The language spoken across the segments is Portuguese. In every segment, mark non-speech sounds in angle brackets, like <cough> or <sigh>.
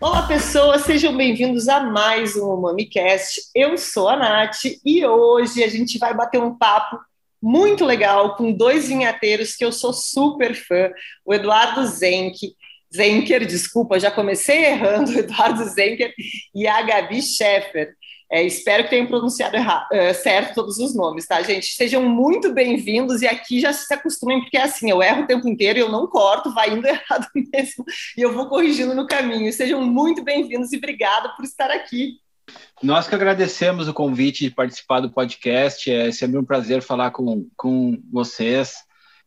Olá, pessoas, sejam bem-vindos a mais um MamiCast. Eu sou a Nath e hoje a gente vai bater um papo muito legal com dois vinhateiros que eu sou super fã, o Eduardo Zenck, Zenker, desculpa, já comecei errando, <laughs> Eduardo Zenker e a Gabi Scheffer. É, espero que tenham pronunciado errado, é, certo todos os nomes, tá, gente? Sejam muito bem-vindos e aqui já se acostumem, porque é assim, eu erro o tempo inteiro, eu não corto, vai indo <laughs> errado mesmo, e eu vou corrigindo no caminho. Sejam muito bem-vindos e obrigada por estar aqui. Nós que agradecemos o convite de participar do podcast, é sempre um prazer falar com, com vocês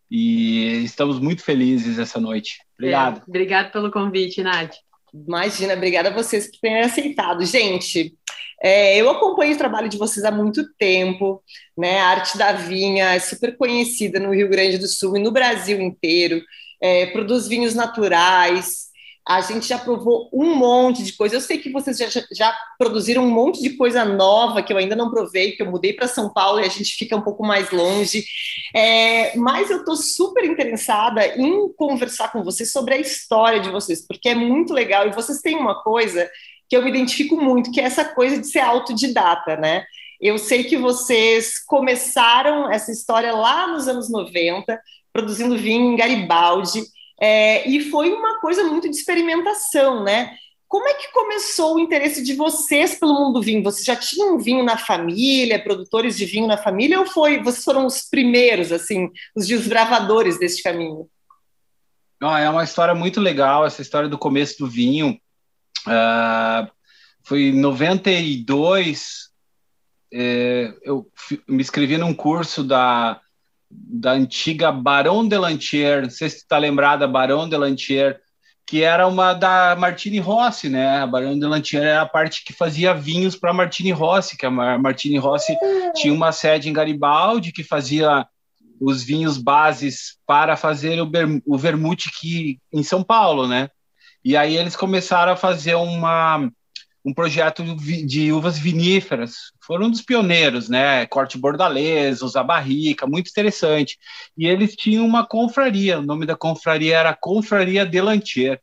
e estamos muito felizes essa noite. Obrigado. É, obrigado pelo convite, Nath. Imagina, obrigada a vocês por terem aceitado. Gente, é, eu acompanho o trabalho de vocês há muito tempo, né? A arte da vinha é super conhecida no Rio Grande do Sul e no Brasil inteiro. É, produz vinhos naturais, a gente já provou um monte de coisa. Eu sei que vocês já, já, produziram um monte de coisa nova que eu ainda não provei, que eu mudei para São Paulo e a gente fica um pouco mais longe. É, mas eu estou super interessada em conversar com vocês sobre a história de vocês, porque é muito legal. E vocês têm uma coisa que eu me identifico muito, que é essa coisa de ser autodidata, né? Eu sei que vocês começaram essa história lá nos anos 90, produzindo vinho em Garibaldi. É, e foi uma coisa muito de experimentação, né? Como é que começou o interesse de vocês pelo mundo do vinho? Vocês já tinham vinho na família, produtores de vinho na família, ou foi vocês foram os primeiros, assim, os desbravadores deste caminho? Não, é uma história muito legal essa história do começo do vinho. Uh, foi em 92, é, eu me inscrevi num curso da da antiga Barão de Lantier, não sei se está lembrada, Barão de Lantier, que era uma da Martini Rossi, né? A Barão de Lantier era a parte que fazia vinhos para Martini Rossi, que a Martini Rossi tinha uma sede em Garibaldi que fazia os vinhos bases para fazer o, o vermute que em São Paulo, né? E aí eles começaram a fazer uma um projeto de uvas viníferas. Foram um dos pioneiros, né? Corte bordalês, usar barrica, muito interessante. E eles tinham uma confraria, o nome da confraria era Confraria Delantier.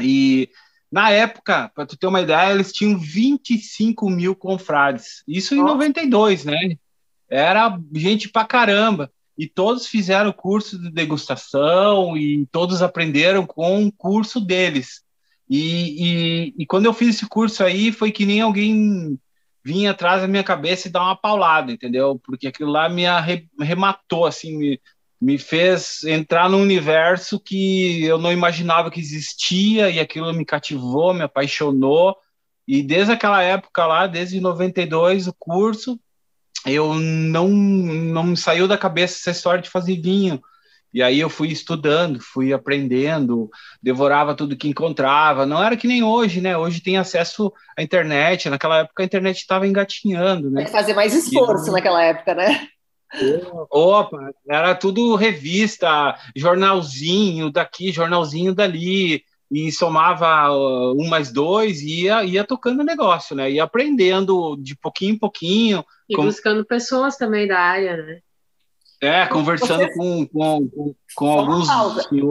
E na época, para tu ter uma ideia, eles tinham 25 mil confrades. Isso em Nossa. 92, né? Era gente pra caramba. E todos fizeram curso de degustação e todos aprenderam com o curso deles. E, e, e, quando eu fiz esse curso aí, foi que nem alguém vinha atrás da minha cabeça e dar uma paulada, entendeu? Porque aquilo lá me arrematou, assim, me, me fez entrar num universo que eu não imaginava que existia e aquilo me cativou, me apaixonou. E desde aquela época lá, desde 92, o curso, eu não, não saiu da cabeça essa história de fazer vinho. E aí eu fui estudando, fui aprendendo, devorava tudo que encontrava. Não era que nem hoje, né? Hoje tem acesso à internet. Naquela época a internet estava engatinhando, né? Tem que fazer mais esforço e, naquela época, né? <laughs> Opa, era tudo revista, jornalzinho daqui, jornalzinho dali, e somava uh, um mais dois e ia, ia tocando o negócio, né? Ia aprendendo de pouquinho em pouquinho. E como... buscando pessoas também da área, né? É, conversando vocês... com, com, com alguns.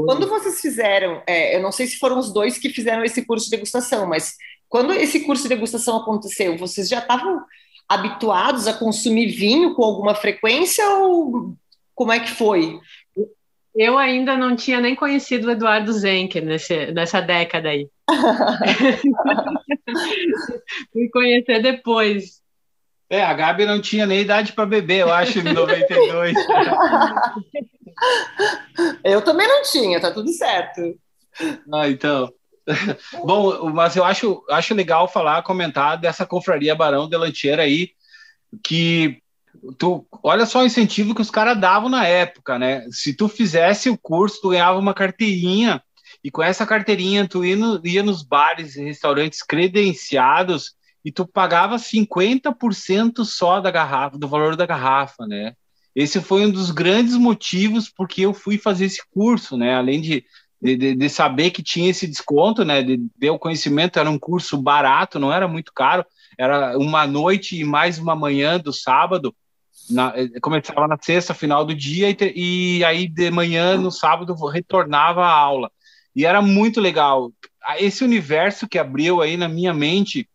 Quando vocês fizeram, é, eu não sei se foram os dois que fizeram esse curso de degustação, mas quando esse curso de degustação aconteceu, vocês já estavam habituados a consumir vinho com alguma frequência ou como é que foi? Eu ainda não tinha nem conhecido o Eduardo Zenker nesse, nessa década aí. <laughs> <laughs> Fui conhecer depois. É, a Gabi não tinha nem idade para beber, eu acho, em 92. <laughs> eu também não tinha, tá tudo certo. Ah, então. Bom, mas eu acho, acho legal falar, comentar dessa confraria Barão de Lancheira aí, que tu olha só o incentivo que os caras davam na época, né? Se tu fizesse o curso, tu ganhava uma carteirinha, e com essa carteirinha tu ia, no, ia nos bares e restaurantes credenciados e tu pagava 50% só da garrafa, do valor da garrafa, né? Esse foi um dos grandes motivos porque eu fui fazer esse curso, né? Além de, de, de saber que tinha esse desconto, né? De ter o conhecimento, era um curso barato, não era muito caro, era uma noite e mais uma manhã do sábado. Na, eh, começava na sexta, final do dia, e, te, e aí de manhã, no sábado, retornava a aula. E era muito legal. Esse universo que abriu aí na minha mente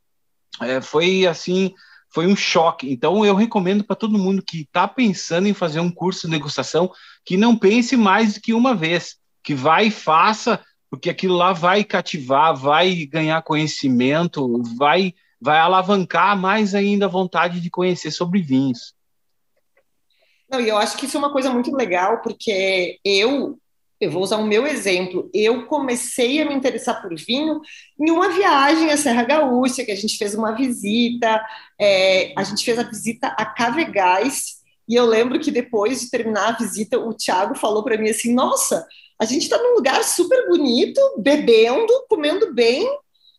é, foi assim, foi um choque. Então eu recomendo para todo mundo que está pensando em fazer um curso de negociação que não pense mais do que uma vez, que vai e faça, porque aquilo lá vai cativar, vai ganhar conhecimento, vai vai alavancar mais ainda a vontade de conhecer sobre vinhos. Não, e eu acho que isso é uma coisa muito legal, porque eu eu vou usar o meu exemplo. Eu comecei a me interessar por vinho em uma viagem à Serra Gaúcha, que a gente fez uma visita, é, a gente fez a visita a Cavegás, e eu lembro que depois de terminar a visita, o Thiago falou para mim assim: Nossa, a gente está num lugar super bonito, bebendo, comendo bem,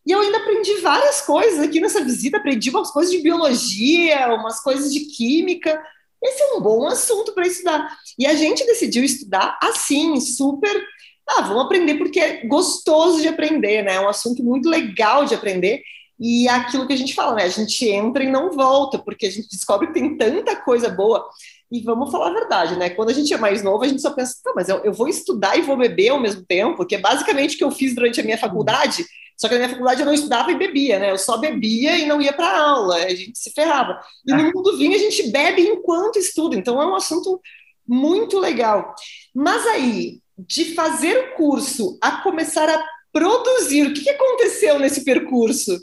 e eu ainda aprendi várias coisas aqui nessa visita. Aprendi umas coisas de biologia, umas coisas de química. Esse é um bom assunto para estudar. E a gente decidiu estudar assim, super. Ah, vamos aprender porque é gostoso de aprender, né? É um assunto muito legal de aprender. E é aquilo que a gente fala, né? A gente entra e não volta, porque a gente descobre que tem tanta coisa boa. E vamos falar a verdade, né? Quando a gente é mais novo, a gente só pensa, tá, mas eu, eu vou estudar e vou beber ao mesmo tempo, que é basicamente o que eu fiz durante a minha faculdade. Só que na minha faculdade eu não estudava e bebia, né? Eu só bebia e não ia para aula, a gente se ferrava. E no mundo vinho a gente bebe enquanto estuda, então é um assunto muito legal. Mas aí, de fazer o curso a começar a produzir, o que aconteceu nesse percurso?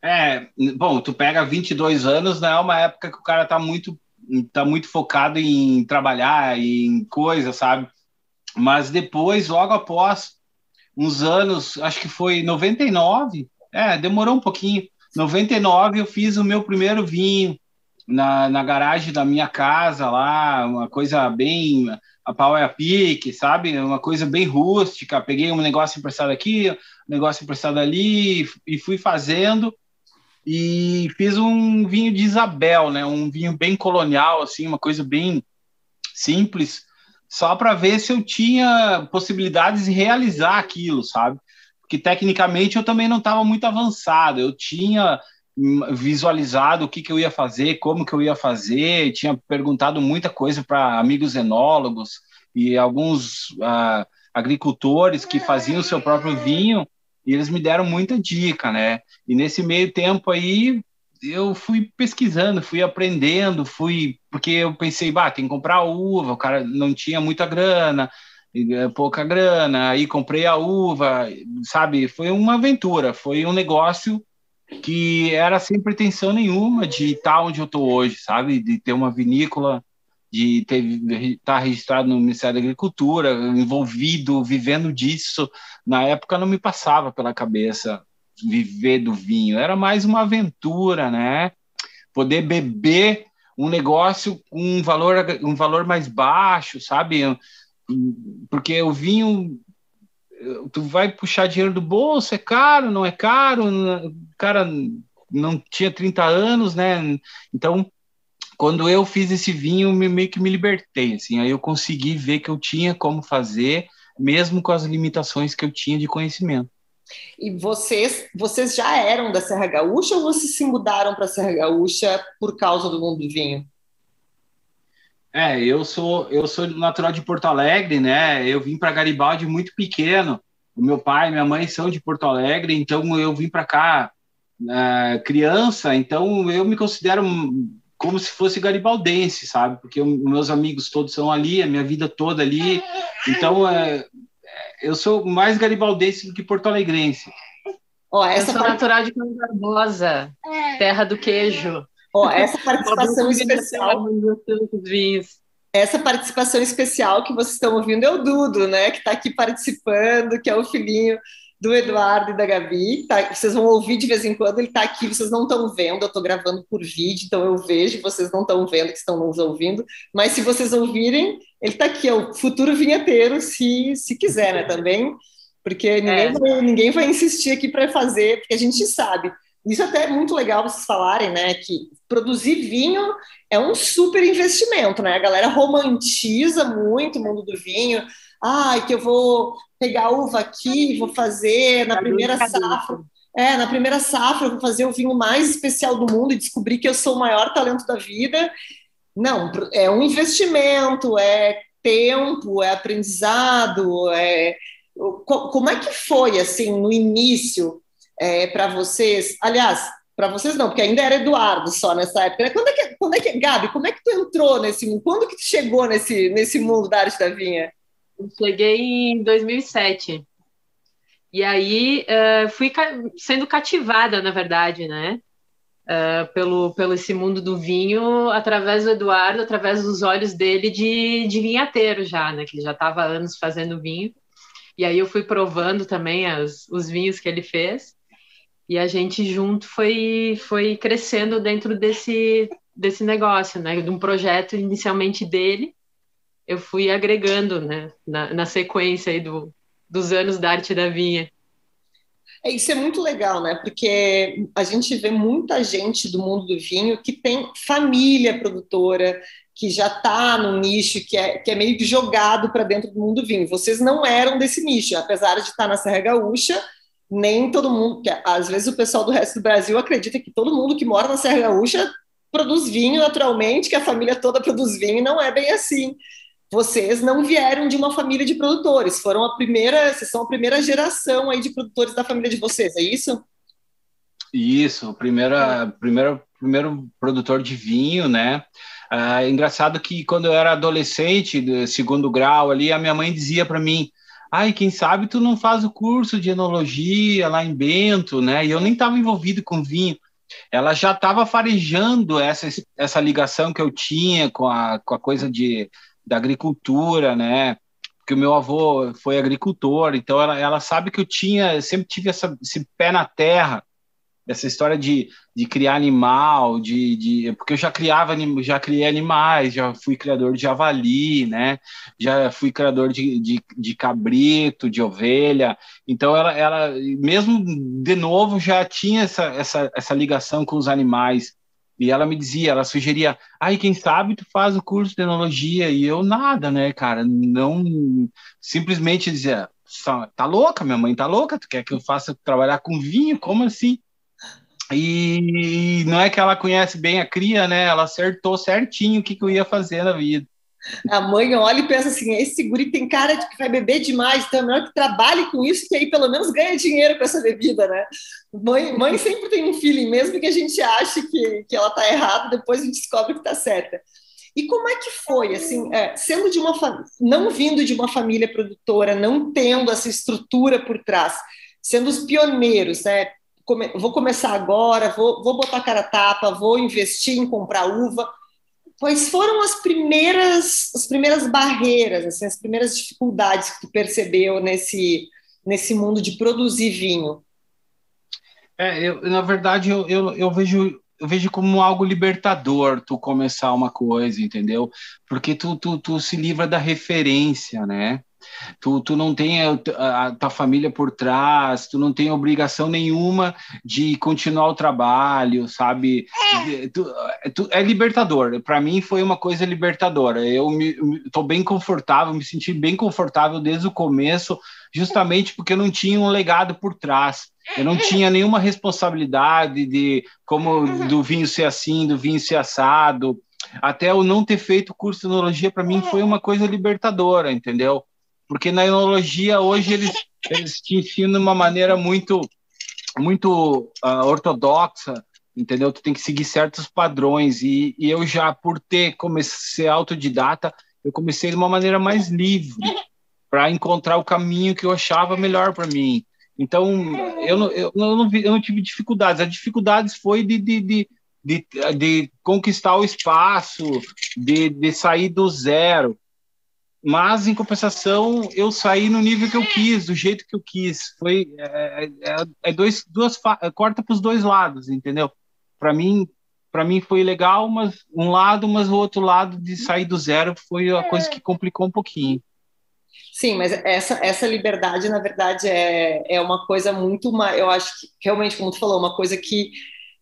É, bom, tu pega 22 anos, né? É uma época que o cara tá muito, tá muito focado em trabalhar, em coisa, sabe? Mas depois, logo após, uns anos, acho que foi 99, é, demorou um pouquinho. 99 eu fiz o meu primeiro vinho na, na garagem da minha casa lá, uma coisa bem a pau é a pique, sabe? Uma coisa bem rústica. Peguei um negócio emprestado aqui, um negócio emprestado ali e fui fazendo e fiz um vinho de Isabel, né? Um vinho bem colonial assim, uma coisa bem simples só para ver se eu tinha possibilidades de realizar aquilo, sabe? Porque tecnicamente eu também não estava muito avançado, eu tinha visualizado o que, que eu ia fazer, como que eu ia fazer, tinha perguntado muita coisa para amigos enólogos e alguns uh, agricultores que faziam o seu próprio vinho, e eles me deram muita dica, né? E nesse meio tempo aí, eu fui pesquisando, fui aprendendo, fui porque eu pensei, bah, tem que comprar uva, o cara não tinha muita grana, é, pouca grana, aí comprei a uva, sabe? Foi uma aventura, foi um negócio que era sem pretensão nenhuma de estar onde eu estou hoje, sabe? De ter uma vinícola, de ter estar tá registrado no Ministério da Agricultura, envolvido, vivendo disso. Na época não me passava pela cabeça viver do vinho, era mais uma aventura, né? Poder beber um negócio com um valor, um valor mais baixo, sabe? Porque o vinho, tu vai puxar dinheiro do bolso, é caro, não é caro, cara não tinha 30 anos, né? Então, quando eu fiz esse vinho, meio que me libertei, assim, aí eu consegui ver que eu tinha como fazer, mesmo com as limitações que eu tinha de conhecimento. E vocês, vocês já eram da Serra Gaúcha ou vocês se mudaram para a Serra Gaúcha por causa do mundo do vinho? É, eu sou eu sou natural de Porto Alegre, né? Eu vim para Garibaldi muito pequeno. O meu pai e minha mãe são de Porto Alegre, então eu vim para cá uh, criança, então eu me considero como se fosse garibaldense, sabe? Porque meus amigos todos são ali, a minha vida toda ali. Então, é, eu sou mais garibaldense do que porto-alegrense. Ó, essa eu sou part... natural de Campo Barbosa, terra do queijo. Ó, essa participação especial. Essa participação especial que vocês estão ouvindo é o Dudo, né? Que está aqui participando, que é o filhinho do Eduardo e da Gabi. Tá, vocês vão ouvir de vez em quando, ele está aqui, vocês não estão vendo, eu estou gravando por vídeo, então eu vejo, vocês não estão vendo, que estão nos ouvindo, mas se vocês ouvirem, ele está aqui, é o futuro vinheteiro, se, se quiser, né, também, porque ninguém, é. vai, ninguém vai insistir aqui para fazer, porque a gente sabe. Isso até é muito legal vocês falarem, né, que produzir vinho é um super investimento, né? A galera romantiza muito o mundo do vinho, ai, que eu vou pegar uva aqui, vou fazer na primeira safra. É, na primeira safra vou fazer o vinho mais especial do mundo e descobrir que eu sou o maior talento da vida. Não, é um investimento, é tempo, é aprendizado, é como é que foi assim no início é, para vocês? Aliás, para vocês não, porque ainda era Eduardo só nessa época. Né? Quando é que, quando é que, Gabi, como é que tu entrou nesse mundo? Quando que tu chegou nesse, nesse mundo da arte da vinha? Eu cheguei em 2007. E aí uh, fui ca sendo cativada, na verdade, né? Uh, pelo, pelo esse mundo do vinho, através do Eduardo, através dos olhos dele de, de vinhateiro já, né? Que já estava anos fazendo vinho. E aí eu fui provando também as, os vinhos que ele fez. E a gente junto foi, foi crescendo dentro desse, desse negócio, né? De um projeto inicialmente dele, eu fui agregando, né? Na, na sequência aí do, dos anos da arte da vinha. É, isso é muito legal, né? Porque a gente vê muita gente do mundo do vinho que tem família produtora, que já está no nicho, que é, que é meio que jogado para dentro do mundo do vinho. Vocês não eram desse nicho, apesar de estar na Serra Gaúcha, nem todo mundo, que às vezes o pessoal do resto do Brasil acredita que todo mundo que mora na Serra Gaúcha produz vinho naturalmente, que a família toda produz vinho, e não é bem assim. Vocês não vieram de uma família de produtores, foram a primeira, vocês são a primeira geração aí de produtores da família de vocês, é isso? Isso, primeira, primeiro, primeiro produtor de vinho, né? Ah, é engraçado que quando eu era adolescente, do segundo grau ali, a minha mãe dizia para mim: Ai, quem sabe tu não faz o curso de enologia lá em Bento, né? E eu nem estava envolvido com vinho. Ela já estava farejando essa, essa ligação que eu tinha com a, com a coisa de, da agricultura, né? Porque o meu avô foi agricultor, então ela, ela sabe que eu tinha, sempre tive essa, esse pé na terra essa história de, de criar animal, de, de porque eu já criava, já criei animais, já fui criador de javali, né? Já fui criador de, de, de cabrito, de ovelha. Então ela, ela, mesmo de novo, já tinha essa, essa, essa ligação com os animais. E ela me dizia, ela sugeria, ai, quem sabe tu faz o curso de enologia? E eu nada, né, cara? Não simplesmente dizia, tá louca, minha mãe tá louca, tu quer que eu faça trabalhar com vinho? Como assim? E não é que ela conhece bem a cria, né? Ela acertou certinho o que, que eu ia fazer na vida. A mãe olha e pensa assim: esse guri tem cara de que vai beber demais, então é melhor que trabalhe com isso, que aí pelo menos ganha dinheiro com essa bebida, né? Mãe, mãe sempre tem um feeling, mesmo que a gente ache que, que ela está errada, depois a gente descobre que está certa. E como é que foi, assim, é, sendo de uma não vindo de uma família produtora, não tendo essa estrutura por trás, sendo os pioneiros, né? come, vou começar agora, vou, vou botar cara tapa, vou investir em comprar uva. Quais foram as primeiras, as primeiras barreiras, assim, as primeiras dificuldades que tu percebeu nesse, nesse mundo de produzir vinho? É, eu, na verdade, eu, eu, eu vejo eu vejo como algo libertador tu começar uma coisa, entendeu? Porque tu, tu, tu se livra da referência, né? Tu, tu não tem a, a, tua família por trás, tu não tem obrigação nenhuma de continuar o trabalho, sabe? É, tu, tu, é libertador. Para mim foi uma coisa libertadora. Eu estou bem confortável, me senti bem confortável desde o começo, justamente porque eu não tinha um legado por trás. Eu não tinha nenhuma responsabilidade de como do vinho ser assim, do vinho ser assado. Até eu não ter feito curso de enologia, para mim foi uma coisa libertadora, entendeu? Porque na enologia hoje eles, eles te ensinam de uma maneira muito, muito uh, ortodoxa, entendeu? Tu tem que seguir certos padrões, e, e eu já, por ter comecei autodidata, eu comecei de uma maneira mais livre, para encontrar o caminho que eu achava melhor para mim. Então, eu não, eu, não, eu não tive dificuldades, as dificuldades foi de, de, de de, de, conquistar o espaço, de, de sair do zero. Mas, em compensação, eu saí no nível que eu quis, do jeito que eu quis. Foi é, é, é dois, duas corta para os dois lados, entendeu? Para mim, para mim foi legal, mas um lado, mas o outro lado de sair do zero foi a coisa que complicou um pouquinho. Sim, mas essa, essa liberdade, na verdade, é, é uma coisa muito. Uma, eu acho que realmente, como tu falou, uma coisa que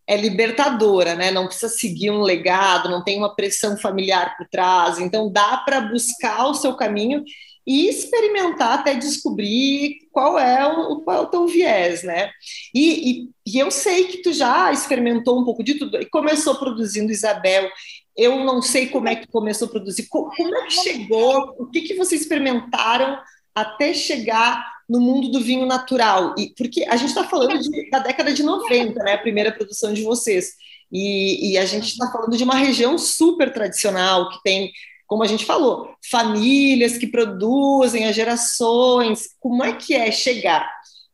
é libertadora, né? Não precisa seguir um legado, não tem uma pressão familiar por trás, então dá para buscar o seu caminho e experimentar até descobrir qual é o, qual é o teu viés, né? E, e, e, eu sei que tu já experimentou um pouco de tudo e começou produzindo Isabel. Eu não sei como é que começou a produzir, como, como é que chegou, o que, que vocês experimentaram até chegar no mundo do vinho natural. E porque a gente está falando de, da década de 90, né? A primeira produção de vocês. E, e a gente está falando de uma região super tradicional, que tem, como a gente falou, famílias que produzem as gerações. Como é que é chegar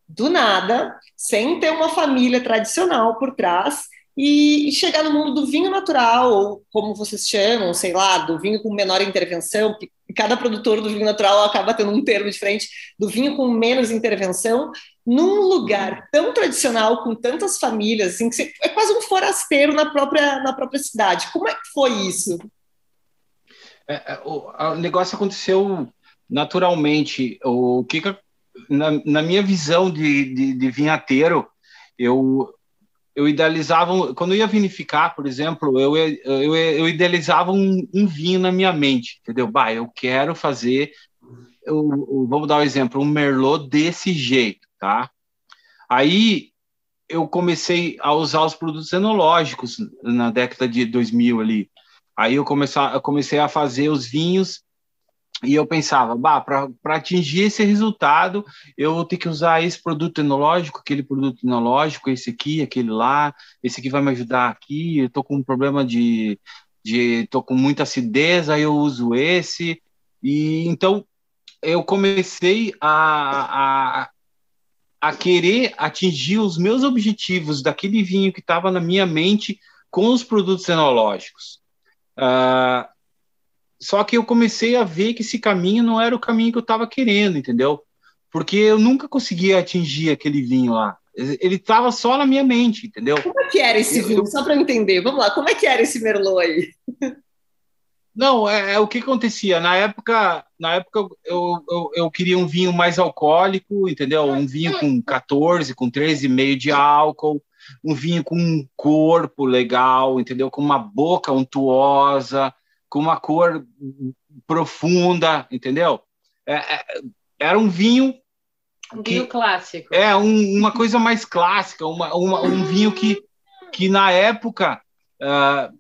do nada, sem ter uma família tradicional por trás, e, chegar no mundo do vinho natural, ou como vocês chamam, sei lá, do vinho com menor intervenção, cada produtor do vinho natural acaba tendo um termo diferente, do vinho com menos intervenção, num lugar tão tradicional, com tantas famílias, assim, que você, é quase um forasteiro na própria, na própria cidade. Como é que foi isso? É, é o, o, negócio aconteceu naturalmente. O que na, na, minha visão de, de, de vinhateiro, eu eu idealizava, quando eu ia vinificar, por exemplo, eu, eu, eu idealizava um, um, vinho na minha mente, entendeu? Bah, eu quero fazer, eu, eu, vamos dar um exemplo, um Merlot desse jeito, tá? Aí eu comecei a usar os produtos enológicos na década de 2000 ali. Aí eu comecei, eu comecei a fazer os vinhos e eu pensava, para atingir esse resultado, eu vou ter que usar esse produto enológico, aquele produto enológico, esse aqui, aquele lá, esse aqui vai me ajudar aqui, eu tô com um problema de, de tô com muita acidez, aí eu uso esse. E então eu comecei a, a, a querer atingir os meus objetivos daquele vinho que estava na minha mente com os produtos enológicos. Uh, só que eu comecei a ver que esse caminho não era o caminho que eu estava querendo, entendeu? Porque eu nunca conseguia atingir aquele vinho lá. Ele estava só na minha mente, entendeu? Como é que era esse eu, vinho? Só para entender. Vamos lá, como é que era esse Merlot aí? Não, é, é, o que acontecia. Na época, na época eu, eu, eu, queria um vinho mais alcoólico, entendeu? Um vinho com 14, com 13,5 de álcool, um vinho com um corpo legal, entendeu? Com uma boca untuosa, com uma cor profunda, entendeu? É, é, era um vinho. Um vinho clássico. É, um, uma coisa mais clássica, uma, uma, um vinho que, que na época uh,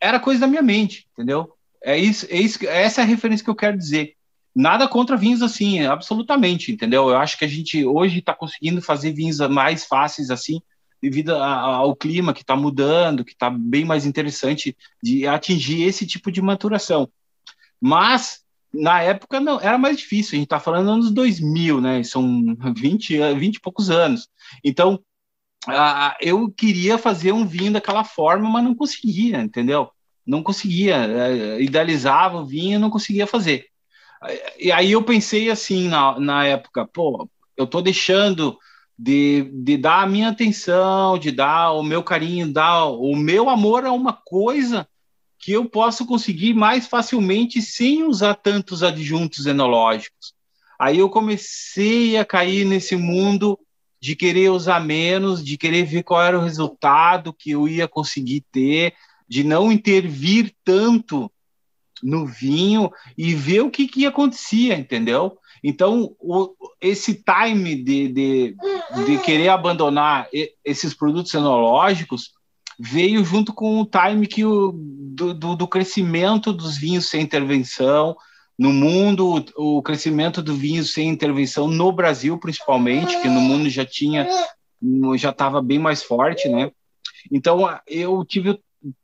era coisa da minha mente, entendeu? É isso, é isso, essa é a referência que eu quero dizer. Nada contra vinhos assim, absolutamente, entendeu? Eu acho que a gente hoje está conseguindo fazer vinhos mais fáceis assim, devido ao clima que está mudando, que está bem mais interessante de atingir esse tipo de maturação. Mas na época não era mais difícil, a gente está falando anos 2000, né? São 20, 20 e poucos anos. Então, eu queria fazer um vinho daquela forma, mas não conseguia, entendeu? Não conseguia, é, idealizava o vinho não conseguia fazer. E aí eu pensei assim na, na época, pô, eu estou deixando de, de dar a minha atenção, de dar o meu carinho, dar o meu amor a uma coisa que eu posso conseguir mais facilmente sem usar tantos adjuntos enológicos. Aí eu comecei a cair nesse mundo de querer usar menos, de querer ver qual era o resultado que eu ia conseguir ter, de não intervir tanto no vinho e ver o que, que acontecia, entendeu? Então, o, esse time de, de, de, querer abandonar esses produtos enológicos veio junto com o time que o, do, do, do crescimento dos vinhos sem intervenção no mundo, o crescimento do vinho sem intervenção no Brasil, principalmente, que no mundo já tinha, já estava bem mais forte, né? Então, eu tive o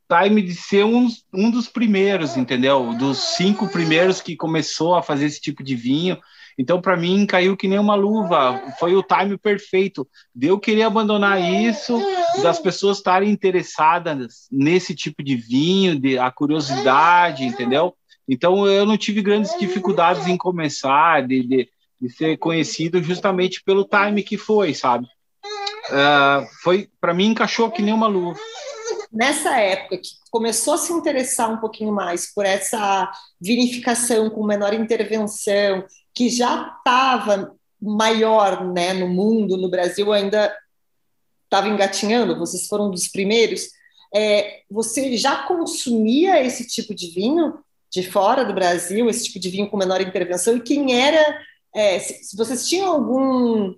time de ser um, um dos primeiros, entendeu? Dos cinco primeiros que começou a fazer esse tipo de vinho então, para mim, caiu que nem uma luva. Foi o time perfeito eu querer abandonar isso, das pessoas estarem interessadas nesse tipo de vinho, de a curiosidade, entendeu? Então, eu não tive grandes dificuldades em começar, de, de, de ser conhecido justamente pelo time que foi, sabe? Uh, foi para mim encaixou que nem uma luva nessa época que começou a se interessar um pouquinho mais por essa vinificação com menor intervenção, que já estava maior né, no mundo, no Brasil ainda estava engatinhando, vocês foram dos primeiros. É, você já consumia esse tipo de vinho de fora do Brasil, esse tipo de vinho com menor intervenção? E quem era? É, se, se vocês tinham algum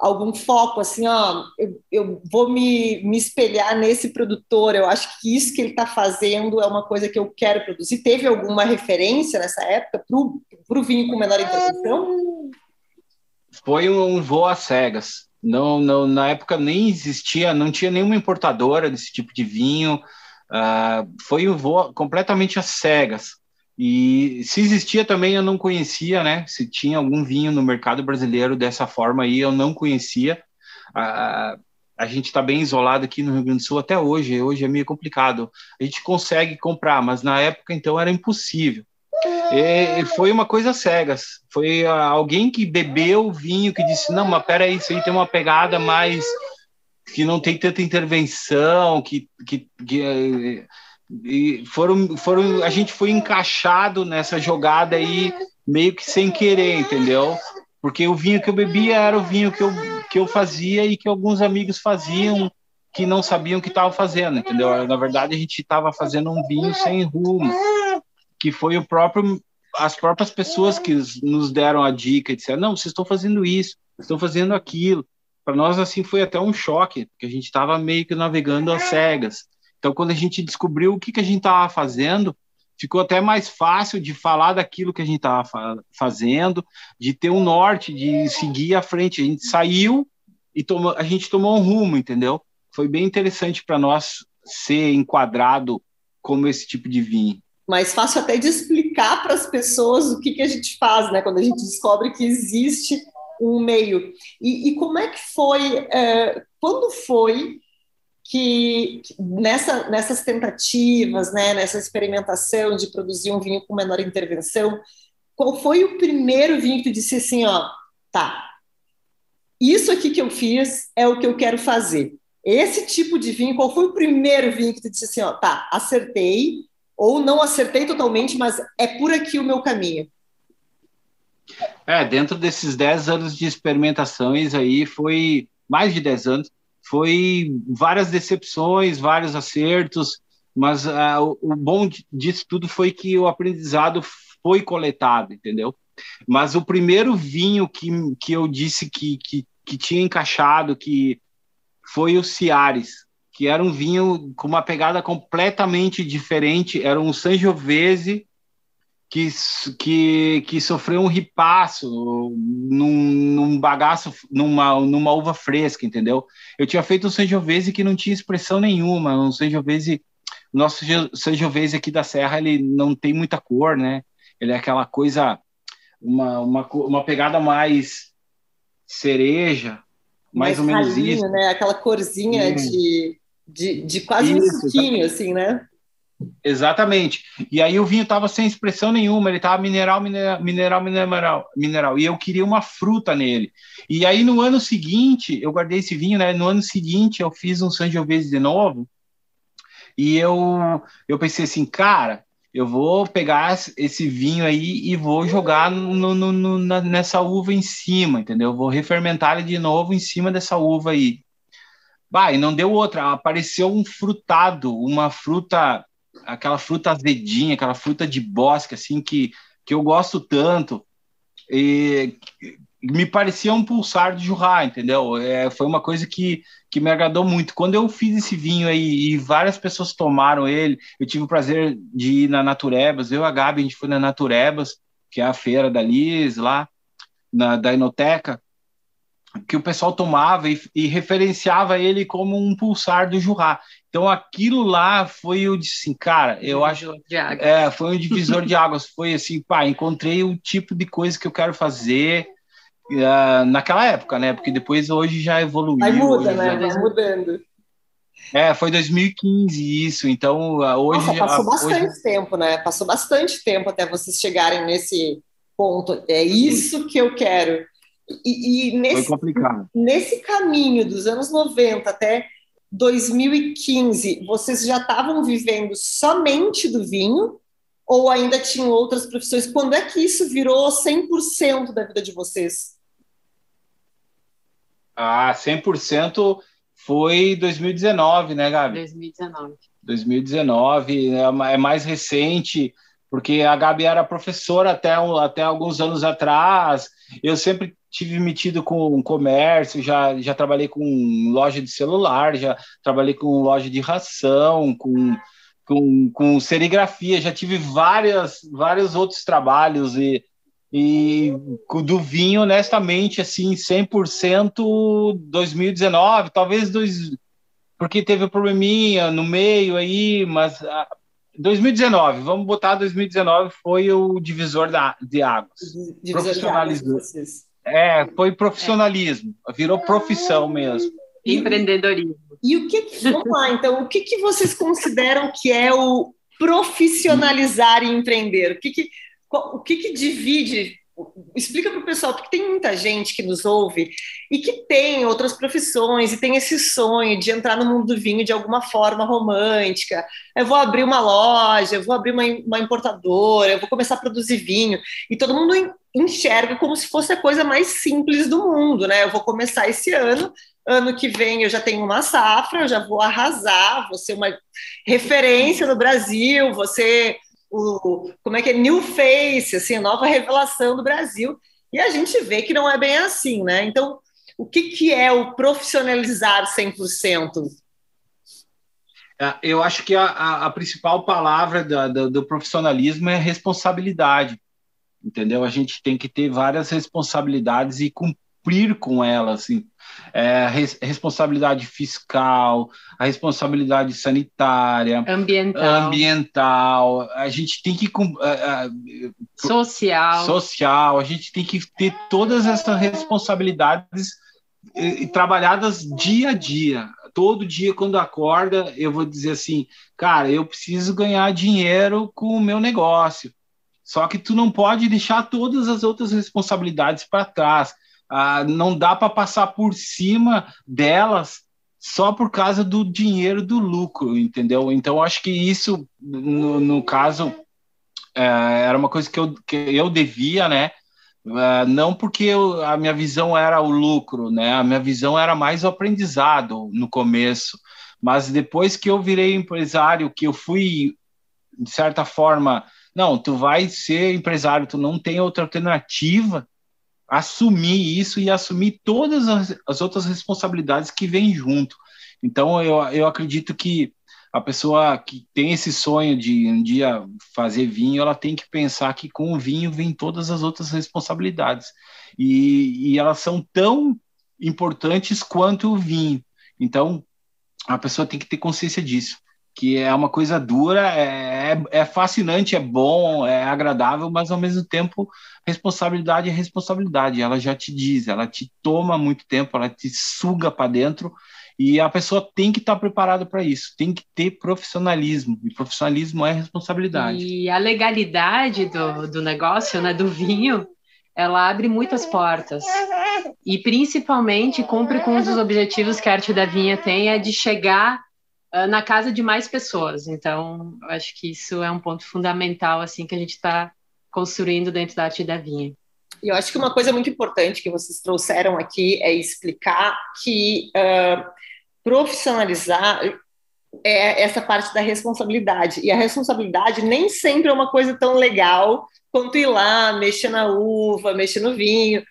algum foco, assim, ó, eu, eu vou me, me espelhar nesse produtor, eu acho que isso que ele está fazendo é uma coisa que eu quero produzir. Teve alguma referência nessa época para o vinho com menor intervenção? Foi um voo às cegas. Não, não, na época nem existia, não tinha nenhuma importadora desse tipo de vinho. Uh, foi um voo completamente às cegas. E se existia também, eu não conhecia, né? Se tinha algum vinho no mercado brasileiro dessa forma aí, eu não conhecia. A, gente está bem isolado aqui no Rio Grande do Sul até hoje. Hoje é meio complicado. A gente consegue comprar, mas na época então era impossível. E foi uma coisa cegas. Foi alguém que bebeu o vinho que disse: não, mas peraí, isso aí tem uma pegada mais que não tem tanta intervenção, que, que, que e foram, foram, a gente foi encaixado nessa jogada aí meio que sem querer, entendeu? Porque o vinho que eu bebia era o vinho que eu, que eu fazia e que alguns amigos faziam que não sabiam o que estavam fazendo, entendeu? Na verdade, a gente estava fazendo um vinho sem rumo, que foi o próprio as próprias pessoas que nos deram a dica disseram: não, vocês estão fazendo isso, estão fazendo aquilo. Para nós, assim, foi até um choque, porque a gente estava meio que navegando às cegas. Então, quando a gente descobriu o que, que a gente estava fazendo, ficou até mais fácil de falar daquilo que a gente estava fa fazendo, de ter um norte, de seguir à frente. A gente saiu e tomou, a gente tomou um rumo, entendeu? Foi bem interessante para nós ser enquadrado como esse tipo de vinho. Mais fácil até de explicar para as pessoas o que, que a gente faz, né? Quando a gente descobre que existe um meio. E, e como é que foi? É, quando foi que nessa, nessas tentativas, né, nessa experimentação de produzir um vinho com menor intervenção, qual foi o primeiro vinho que tu disse assim, ó, tá, isso aqui que eu fiz é o que eu quero fazer. Esse tipo de vinho, qual foi o primeiro vinho que tu disse assim, ó, tá, acertei, ou não acertei totalmente, mas é por aqui o meu caminho? É, dentro desses 10 anos de experimentações aí, foi mais de 10 anos, foi várias decepções, vários acertos, mas uh, o, bom disso tudo foi que o aprendizado foi coletado, entendeu? Mas o primeiro vinho que, que eu disse que, que, que tinha encaixado, que foi o Ciares, que era um vinho com uma pegada completamente diferente, era um Sangiovese que, que, que sofreu um ripasso num, num bagaço, numa, numa uva fresca, entendeu? Eu tinha feito um Sangiovese que não tinha expressão nenhuma, um Sangiovese, nosso Sangiovese aqui da Serra, ele não tem muita cor, né? Ele é aquela coisa, uma, uma, uma pegada mais cereja, mais, mais ou menos ralinho, isso. né? Aquela corzinha hum. de, de, de quase isso, um suquinho, assim, né? Exatamente. E aí o vinho estava sem expressão nenhuma, ele estava mineral, mineral, mineral, mineral, mineral. E eu queria uma fruta nele. E aí no ano seguinte, eu guardei esse vinho, né? No ano seguinte eu fiz um Sangiovese de novo. E eu eu pensei assim, cara, eu vou pegar esse vinho aí e vou jogar no, no, no, nessa uva em cima, entendeu? Vou refermentar ele de novo em cima dessa uva aí. Bah, e não deu outra, apareceu um frutado, uma fruta aquela fruta azedinha, aquela fruta de bosque, assim, que, que eu gosto tanto. E me parecia um pulsar de Jurá, entendeu? É, foi uma coisa que, que me agradou muito. Quando eu fiz esse vinho aí e várias pessoas tomaram ele, eu tive o prazer de ir na Naturebas, eu e a Gabi, a gente foi na Naturebas, que é a feira da Liz, lá, na, da Inoteca, que o pessoal tomava e, e, referenciava ele como um pulsar do Jurá. Então aquilo lá foi eu disse assim, cara, eu acho é, foi um divisor de águas, foi assim, pá, encontrei o tipo de coisa que eu quero fazer uh, naquela época, né? Porque depois hoje já evoluiu. Aí muda, né? Já... Vai mudando. É, foi 2015 isso, então ah, hoje... Nossa, passou bastante hoje... tempo, né? Passou bastante tempo até vocês chegarem nesse ponto. É isso que eu quero. E, e nesse, nesse caminho dos anos 90 até 2015, vocês já estavam vivendo somente do vinho ou ainda tinham outras profissões? Quando é que isso virou 100% da vida de vocês? Ah, 100% foi 2019, né, Gabi? 2019. 2019, é mais recente, porque a Gabi era professora até, até alguns anos atrás. Eu sempre tive metido com comércio, já, já trabalhei com loja de celular, já trabalhei com loja de ração, com, com, com serigrafia, já tive várias, vários outros trabalhos e, e do vinho, honestamente, assim, 100% 2019, talvez dois, porque teve um probleminha no meio aí, mas 2019, vamos botar 2019 foi o divisor da, de águas. Divisor profissionalismo. De águas, é, foi profissionalismo, é. virou profissão mesmo. Empreendedorismo. E o que, vamos lá, então, o que, que vocês consideram que é o profissionalizar e empreender? O que, que, o que, que divide explica para o pessoal, porque tem muita gente que nos ouve e que tem outras profissões e tem esse sonho de entrar no mundo do vinho de alguma forma romântica. Eu vou abrir uma loja, eu vou abrir uma, uma importadora, eu vou começar a produzir vinho. E todo mundo enxerga como se fosse a coisa mais simples do mundo, né? Eu vou começar esse ano, ano que vem eu já tenho uma safra, eu já vou arrasar, vou ser uma referência no Brasil, vou ser o, como é que é, new face, assim, nova revelação do Brasil. E a gente vê que não é bem assim, né? Então, o que, que é o profissionalizar 100%? É, eu acho que a, a, a principal palavra da, do, do profissionalismo é responsabilidade, entendeu? A gente tem que ter várias responsabilidades e cumprir com elas, assim é, a res, responsabilidade fiscal, a responsabilidade sanitária, ambiental, ambiental. a gente tem que social, social, a gente tem que ter todas essas responsabilidades e, e trabalhadas dia a dia. Todo dia quando acorda, eu vou dizer assim, cara, eu preciso ganhar dinheiro com o meu negócio. Só que tu não pode deixar todas as outras responsabilidades para trás ah, não dá para passar por cima delas só por causa do dinheiro do lucro, entendeu? Então, acho que isso, no, no caso, é, era uma coisa que eu, que eu devia, né? É, não porque eu, a minha visão era o lucro, né? A minha visão era mais o aprendizado no começo. Mas depois que eu virei empresário, que eu fui, de certa forma, não, tu vai ser empresário, tu não tem outra alternativa, assumir isso e assumir todas as, as outras responsabilidades que vêm junto. Então, eu, eu acredito que a pessoa que tem esse sonho de um dia fazer vinho, ela tem que pensar que com o vinho vem todas as outras responsabilidades. E, e elas são tão importantes quanto o vinho. Então, a pessoa tem que ter consciência disso que é uma coisa dura, é, é, é, fascinante, é bom, é agradável, mas ao mesmo tempo responsabilidade é responsabilidade. Ela já te diz, ela te toma muito tempo, ela te suga para dentro e a pessoa tem que estar tá preparada para isso, tem que ter profissionalismo e profissionalismo é responsabilidade. E a legalidade do, do negócio, né, do vinho, ela abre muitas portas e principalmente cumpre com um dos objetivos que a arte da vinha tem é de chegar na casa de mais pessoas. Então, acho que isso é um ponto fundamental assim que a gente está construindo dentro da arte da vinha. E eu acho que uma coisa muito importante que vocês trouxeram aqui é explicar que uh, profissionalizar é essa parte da responsabilidade. E a responsabilidade nem sempre é uma coisa tão legal quanto ir lá, mexer na uva, mexer no vinho.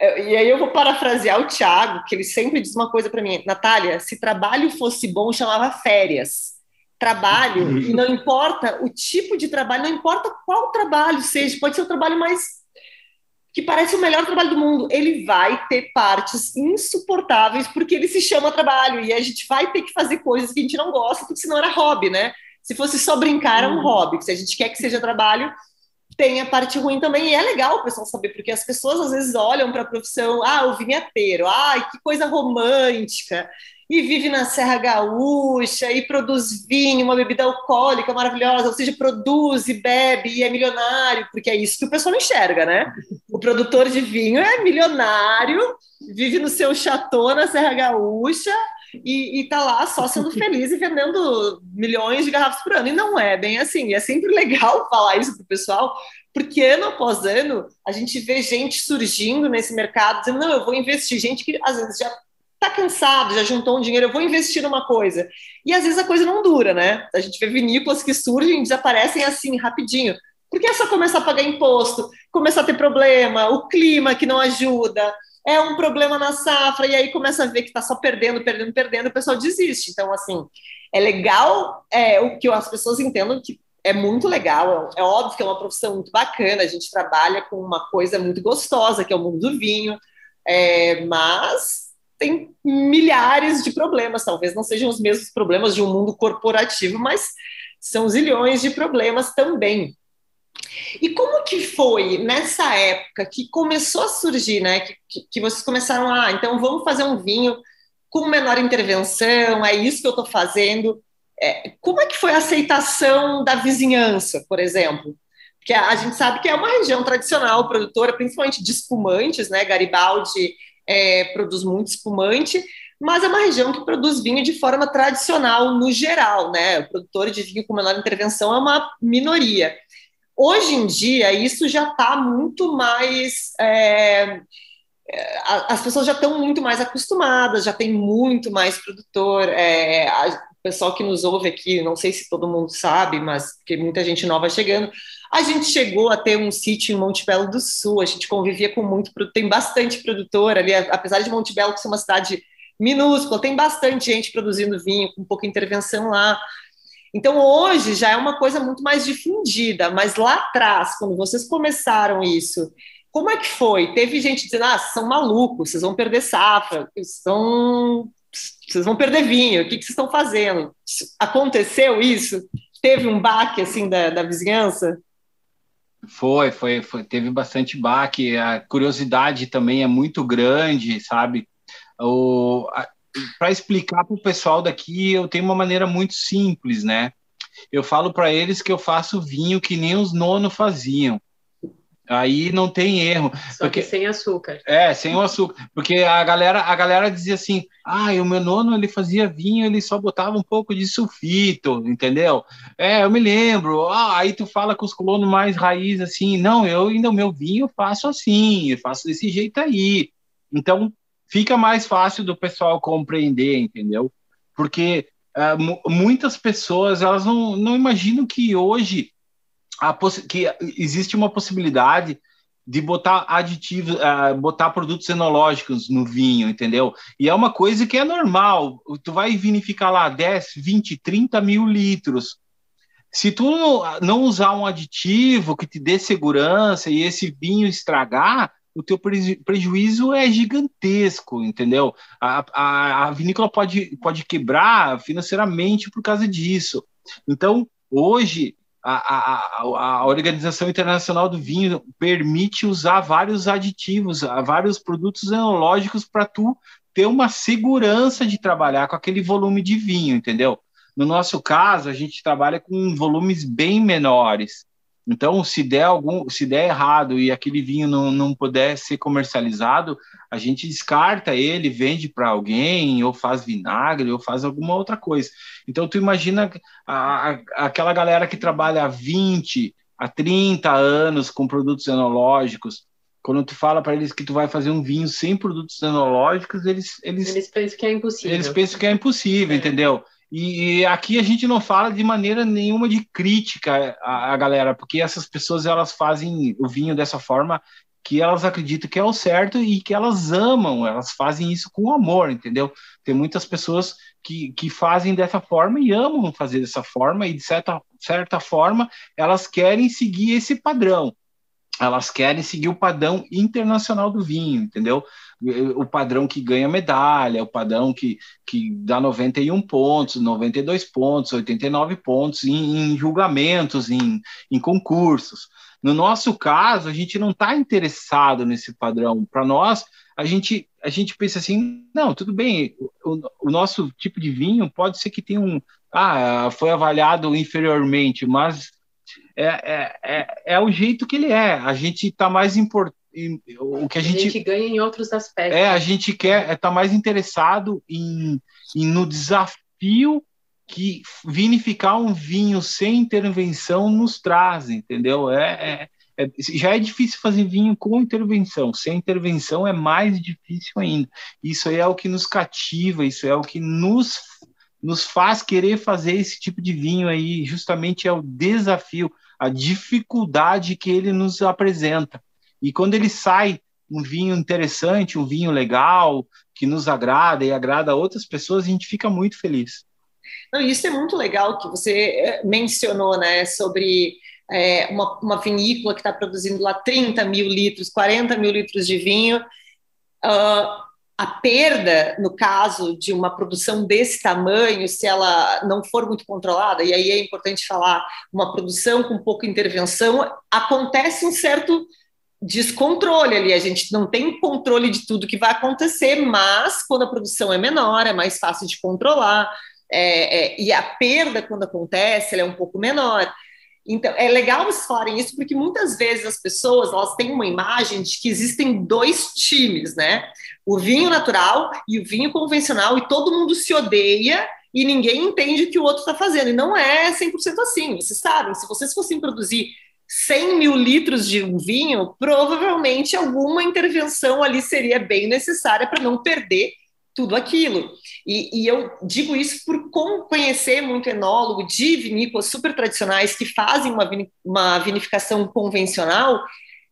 E aí eu vou parafrasear o Thiago, que ele sempre diz uma coisa para mim, Natália, se trabalho fosse bom, chamava férias. Trabalho, e não importa o tipo de trabalho, não importa qual trabalho seja, pode ser o trabalho mais que parece o melhor trabalho do mundo, ele vai ter partes insuportáveis porque ele se chama trabalho e a gente vai ter que fazer coisas que a gente não gosta, porque senão era hobby, né? Se fosse só brincar, era um hum. hobby. Se a gente quer que seja trabalho, tem a parte ruim também, e é legal o pessoal saber, porque as pessoas às vezes olham para a profissão, ah, o vinheteiro, ai, que coisa romântica, e vive na Serra Gaúcha, e produz vinho, uma bebida alcoólica maravilhosa, ou seja, produz e bebe e é milionário, porque é isso que o pessoal enxerga, né? O produtor de vinho é milionário, vive no seu chateau na Serra Gaúcha, e, e tá lá só sendo <laughs> feliz e vendendo milhões de garrafas por ano. E não é bem assim. E é sempre legal <laughs> falar isso pro pessoal, porque ano após ano a gente vê gente surgindo nesse mercado dizendo: não, eu vou investir. Gente que às vezes já tá cansado, já juntou um dinheiro, eu vou investir numa coisa. E às vezes a coisa não dura, né? A gente vê vinícolas que surgem e desaparecem assim, rapidinho. Porque é só começar a pagar imposto, começar a ter problema, o clima que não ajuda, é um problema na safra, e aí começa a ver que está só perdendo, perdendo, perdendo, o pessoal desiste. Então, assim, é legal é, o que as pessoas entendam que é muito legal, é óbvio que é uma profissão muito bacana, a gente trabalha com uma coisa muito gostosa, que é o mundo do vinho, é, mas tem milhares de problemas, talvez não sejam os mesmos problemas de um mundo corporativo, mas são zilhões de problemas também. E como que foi nessa época que começou a surgir, né? Que, que, que vocês começaram a, ah, então vamos fazer um vinho com menor intervenção, é isso que eu estou fazendo. É, como é que foi a aceitação da vizinhança, por exemplo? Porque a, a, gente sabe que é uma região tradicional produtora, principalmente de espumantes, né? Garibaldi é, produz muito espumante, mas é uma região que produz vinho de forma tradicional no geral, né? O produtor de vinho com menor intervenção é uma minoria. Hoje em dia, isso já está muito mais. É, é as pessoas já estão muito mais acostumadas, já tem muito mais produtor. É, a, o pessoal que nos ouve aqui, não sei se todo mundo sabe, mas que muita gente nova chegando. A gente chegou a ter um sítio em Monte Belo do Sul, a gente convivia com muito, tem bastante produtor ali, apesar de Monte Belo ser uma cidade minúscula, tem bastante gente produzindo vinho, com pouca intervenção lá. Então, hoje já é uma coisa muito mais difundida, mas lá atrás, quando vocês começaram isso, como é que foi? Teve gente dizendo, ah, são malucos, vocês vão perder safra, são... vocês vão perder vinho, o que, que vocês estão fazendo? Aconteceu isso? Teve um baque, assim, da, da vizinhança? Foi, foi, foi, teve bastante baque, a curiosidade também é muito grande, sabe? O, para explicar para o pessoal daqui, eu tenho uma maneira muito simples, né? Eu falo para eles que eu faço vinho que nem os nono faziam. Aí não tem erro. Só porque, que sem açúcar. É, sem o açúcar. Porque a galera, a galera dizia assim: ah, o meu nono ele fazia vinho, ele só botava um pouco de sulfito, entendeu? É, eu me lembro. Ah, aí tu fala com os colonos mais raiz assim: não, eu ainda o meu vinho faço assim, eu faço desse jeito aí. Então, fica mais fácil do pessoal compreender, entendeu? Porque uh, muitas pessoas elas não, não imaginam que hoje que existe uma possibilidade de botar aditivos, uh, botar produtos enológicos no vinho, entendeu? E é uma coisa que é normal. Tu vai vinificar lá 10, 20, 30 mil litros. Se tu não usar um aditivo que te dê segurança e esse vinho estragar, o teu prejuízo é gigantesco, entendeu? A, a, a, vinícola pode, pode quebrar financeiramente por causa disso. Então, hoje, a, a, a Organização Internacional do Vinho permite usar vários aditivos, vários produtos enológicos para tu ter uma segurança de trabalhar com aquele volume de vinho, entendeu? No nosso caso, a gente trabalha com volumes bem menores. Então, se der algum, se der errado e aquele vinho não, não puder ser comercializado, a gente descarta ele, vende para alguém, ou faz vinagre, ou faz alguma outra coisa. Então, tu imagina a, a, aquela galera que trabalha há 20, há 30 anos com produtos enológicos, quando tu fala para eles que tu vai fazer um vinho sem produtos enológicos, eles eles, eles pensam que é impossível. Eles pensam que é impossível, é. entendeu? E, aqui a gente não fala de maneira nenhuma de crítica à, galera, porque essas pessoas elas fazem o vinho dessa forma que elas acreditam que é o certo e que elas amam, elas fazem isso com amor, entendeu? Tem muitas pessoas que, que fazem dessa forma e amam fazer dessa forma, e de certa, certa forma elas querem seguir esse padrão elas querem seguir o padrão internacional do vinho, entendeu? O padrão que ganha medalha, o padrão que, que dá 91 pontos, 92 pontos, 89 pontos em, em julgamentos, em, em concursos. No nosso caso, a gente não está interessado nesse padrão. Para nós, a gente, a gente pensa assim: não, tudo bem, o, o nosso tipo de vinho pode ser que tenha um. Ah, foi avaliado inferiormente, mas é, é, é, é o jeito que ele é. A gente está mais importante. O que a, a gente, gente, ganha em outros aspectos. É, a gente quer estar tá mais interessado em, em, no desafio que vinificar um vinho sem intervenção nos traz, entendeu? É, é, É, já é difícil fazer vinho com intervenção. Sem intervenção é mais difícil ainda. Isso é o que nos cativa, isso é o que nos, nos faz querer fazer esse tipo de vinho aí. Justamente é o desafio, a dificuldade que ele nos apresenta. E quando ele sai um vinho interessante, um vinho legal, que nos agrada e agrada a outras pessoas, a gente fica muito feliz. Não, isso é muito legal que você eh, mencionou, né, sobre é, uma, uma, vinícola que está produzindo lá 30 mil litros, 40 mil litros de vinho. Uh, a perda, no caso de uma produção desse tamanho, se ela não for muito controlada, e aí é importante falar, uma produção com pouca intervenção, acontece um certo descontrole ali, a gente não tem controle de tudo que vai acontecer, mas quando a produção é menor, é mais fácil de controlar, é, é, e a perda, quando acontece, é um pouco menor. Então, é legal vocês falarem isso, porque muitas vezes as pessoas elas têm uma imagem de que existem dois times, né? O vinho natural e o vinho convencional, e todo mundo se odeia e ninguém entende o que o outro está fazendo. E não é 100% assim. Vocês sabem, se vocês fossem produzir 100 mil litros de um vinho, provavelmente alguma intervenção ali seria bem necessária para não perder tudo aquilo. E, e, eu digo isso por conhecer muito enólogo de vinícolas super tradicionais que fazem uma, uma vinificação convencional,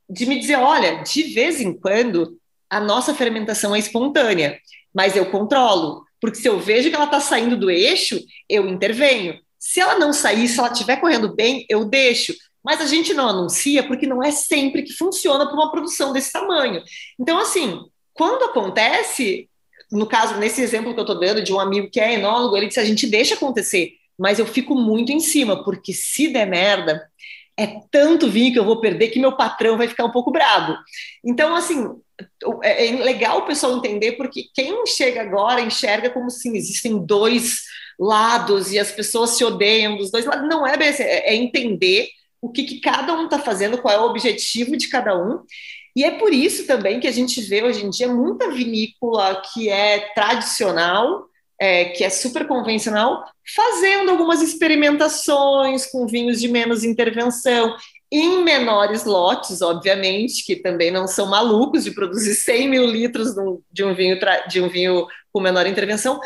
de me dizer, olha, de vez em quando a nossa fermentação é espontânea, mas eu controlo, porque se eu vejo que ela está saindo do eixo, eu intervenho. Se ela não sair, se ela estiver correndo bem, eu deixo. Mas a gente não anuncia porque não é sempre que funciona para uma produção desse tamanho. Então, assim, quando acontece, no caso, nesse exemplo que eu estou dando de um amigo que é enólogo, ele disse: a gente deixa acontecer, mas eu fico muito em cima, porque se der merda, é tanto vinho que eu vou perder que meu patrão vai ficar um pouco bravo. Então, assim, é, é legal o pessoal entender, porque quem chega agora enxerga como se existem dois lados e as pessoas se odeiam dos dois lados. Não é assim, é, é entender o que, que cada um está fazendo, qual é o objetivo de cada um. E é por isso também que a gente vê hoje em dia muita vinícola que é tradicional, é, que é super convencional, fazendo algumas experimentações com vinhos de menos intervenção, em menores lotes, obviamente, que também não são malucos de produzir <laughs> 100 mil litros de um vinho, de um vinho com menor intervenção.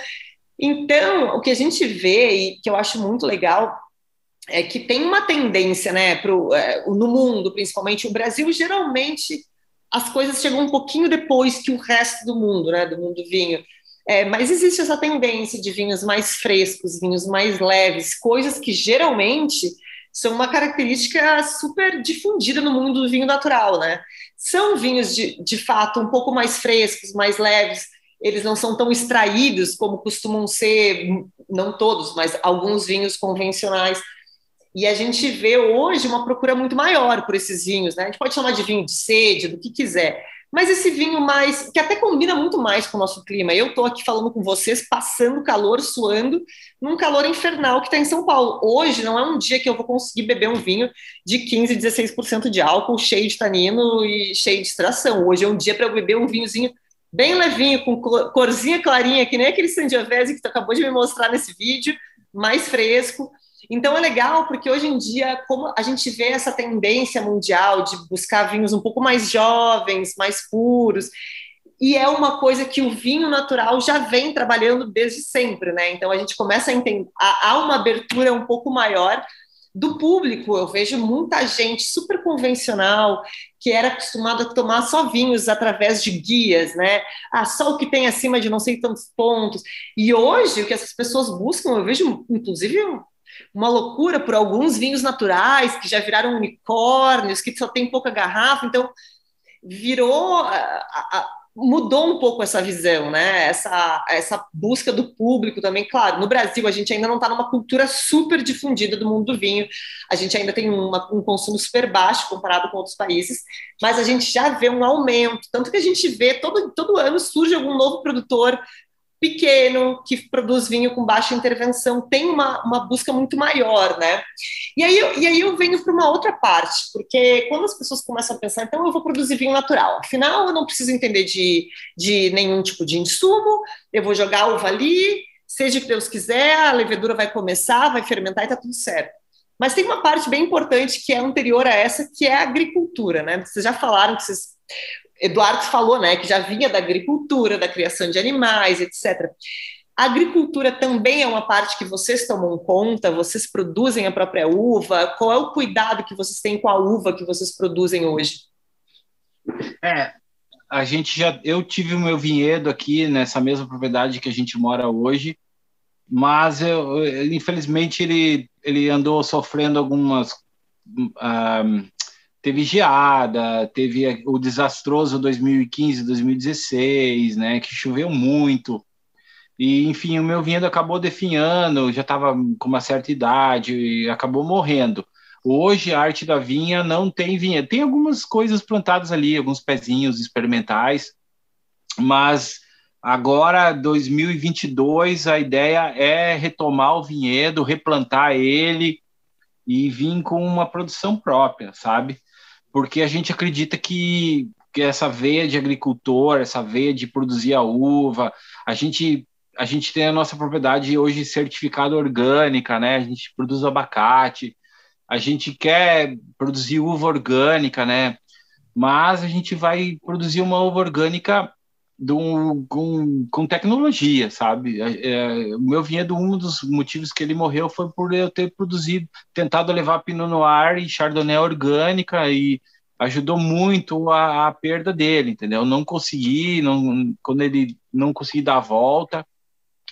Então, o que a gente vê, e que eu acho muito legal, é que tem uma tendência, né, pro, é, no mundo, principalmente o Brasil, geralmente as coisas chegam um pouquinho depois que o resto do mundo, né, do mundo vinho. É, mas existe essa tendência de vinhos mais frescos, vinhos mais leves, coisas que geralmente são uma característica super difundida no mundo do vinho natural, né? São vinhos de, de fato um pouco mais frescos, mais leves, eles não são tão extraídos como costumam ser, não todos, mas alguns vinhos convencionais e a gente vê hoje uma procura muito maior por esses vinhos, né? A gente pode chamar de vinho de sede, do que quiser. Mas esse vinho mais, que até combina muito mais com o nosso clima. Eu estou aqui falando com vocês, passando calor, suando, num calor infernal que está em São Paulo. Hoje não é um dia que eu vou conseguir beber um vinho de 15, 16% de álcool, cheio de tanino e cheio de extração. Hoje é um dia para eu beber um vinhozinho bem levinho, com corzinha clarinha, que nem aquele Sangiovese que tu acabou de me mostrar nesse vídeo, mais fresco então é legal porque hoje em dia, como a gente vê essa tendência mundial de buscar vinhos um pouco mais jovens, mais puros, e é uma coisa que o vinho natural já vem trabalhando desde sempre, né? Então a gente começa a entender, há uma abertura um pouco maior do público. Eu vejo muita gente super convencional que era acostumada a tomar só vinhos através de guias, né? Ah, só o que tem acima de não sei tantos pontos. E hoje o que essas pessoas buscam, eu vejo inclusive uma loucura por alguns vinhos naturais que já viraram unicórnios, que só tem pouca garrafa, então virou a, a, mudou um pouco essa visão, né? Essa, essa busca do público também. Claro, no Brasil a gente ainda não está numa cultura super difundida do mundo do vinho, a gente ainda tem uma, um consumo super baixo comparado com outros países, mas a gente já vê um aumento, tanto que a gente vê todo, todo ano surge algum novo produtor pequeno, que produz vinho com baixa intervenção, tem uma, uma busca muito maior, né? E aí, eu, e aí eu venho para uma outra parte, porque quando as pessoas começam a pensar, então eu vou produzir vinho natural, afinal eu não preciso entender de, de nenhum tipo de insumo, eu vou jogar uva ali, seja que Deus quiser, a levedura vai começar, vai fermentar e tá tudo certo. Mas tem uma parte bem importante que é anterior a essa, que é a agricultura, né? Vocês já falaram que vocês. Eduardo falou, né, que já vinha da agricultura, da criação de animais, etc. A agricultura também é uma parte que vocês tomam conta, vocês produzem a própria uva. Qual é o cuidado que vocês têm com a uva que vocês produzem hoje? É, a gente já, eu tive o meu vinhedo aqui nessa mesma propriedade que a gente mora hoje, mas eu, infelizmente ele, ele andou sofrendo algumas. Um, ah, teve geada, teve o desastroso 2015, 2016, né, que choveu muito. E, enfim, o meu vinhedo acabou definhando, já estava com uma certa idade e acabou morrendo. Hoje a arte da vinha não tem vinha. Tem algumas coisas plantadas ali, alguns pezinhos experimentais, mas agora 2022 a ideia é retomar o vinhedo, replantar ele e vir com uma produção própria, sabe? Porque a gente acredita que, que essa veia de agricultor, essa veia de produzir a uva, a gente a gente tem a nossa propriedade hoje certificada orgânica, né? A gente produz abacate, a gente quer produzir uva orgânica, né? Mas a gente vai produzir uma uva orgânica do, com, com tecnologia, sabe? É, é, o meu vinhedo, um dos motivos que ele morreu foi por eu ter produzido, tentado levar Pinot Noir e Chardonnay orgânica e ajudou muito a, a perda dele, entendeu? Não consegui, não, quando ele não consegui dar a volta.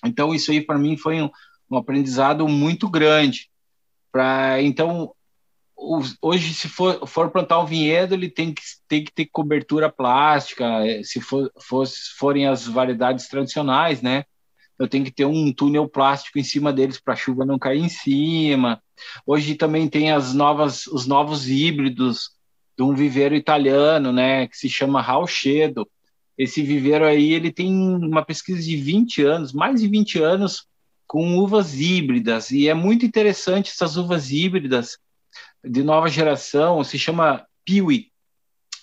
Então, isso aí para mim foi um, um aprendizado muito grande. Pra, então, hoje, se for, for, plantar um vinhedo, ele tem que, tem que ter cobertura plástica, é, se for, for, forem as variedades tradicionais, né? Eu tenho que ter um túnel plástico em cima deles para a chuva não cair em cima. Hoje também tem as novas, os novos híbridos de um viveiro italiano, né, que se chama Rauchedo. Esse viveiro aí, ele tem uma pesquisa de 20 anos, mais de 20 anos, com uvas híbridas, e é muito interessante essas uvas híbridas de nova geração, se chama Piwi.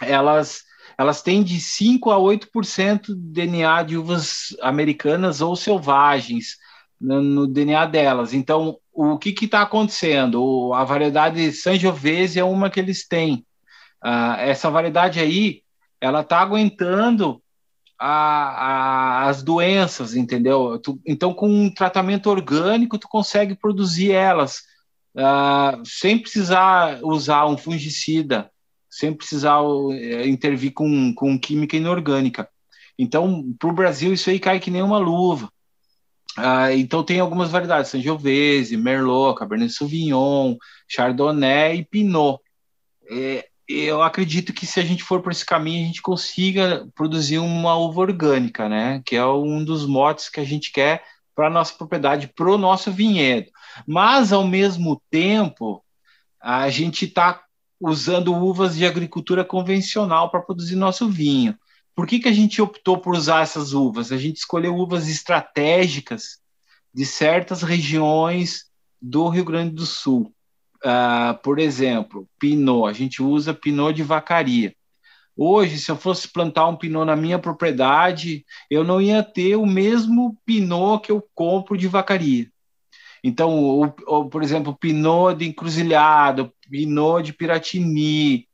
Elas elas têm de 5 a 8% de DNA de uvas americanas ou selvagens no, no DNA delas. Então, o que está acontecendo? O, a variedade Sangiovese é uma que eles têm. Uh, essa variedade aí, ela está aguentando a, a, as doenças, entendeu? Tu, então, com um tratamento orgânico, tu consegue produzir elas uh, sem precisar usar um fungicida, sem precisar uh, intervir com, com química inorgânica. Então, para o Brasil, isso aí cai que nem uma luva. Uh, então, tem algumas variedades: Sangiovese, Merlot, Cabernet Sauvignon, Chardonnay e Pinot. É, eu acredito que se a gente for por esse caminho, a gente consiga produzir uma uva orgânica, né? Que é um dos motes que a gente quer para a nossa propriedade, para o nosso vinhedo. Mas, ao mesmo tempo, a gente está usando uvas de agricultura convencional para produzir nosso vinho. Por que, que a gente optou por usar essas uvas? A gente escolheu uvas estratégicas de certas regiões do Rio Grande do Sul. Uh, por exemplo, Pinot, a gente usa Pinot de vacaria. Hoje, se eu fosse plantar um Pinot na minha propriedade, eu não ia ter o mesmo Pinot que eu compro de vacaria. Então, por exemplo, Pinot de Encruzilhada, Pinot de Piratini,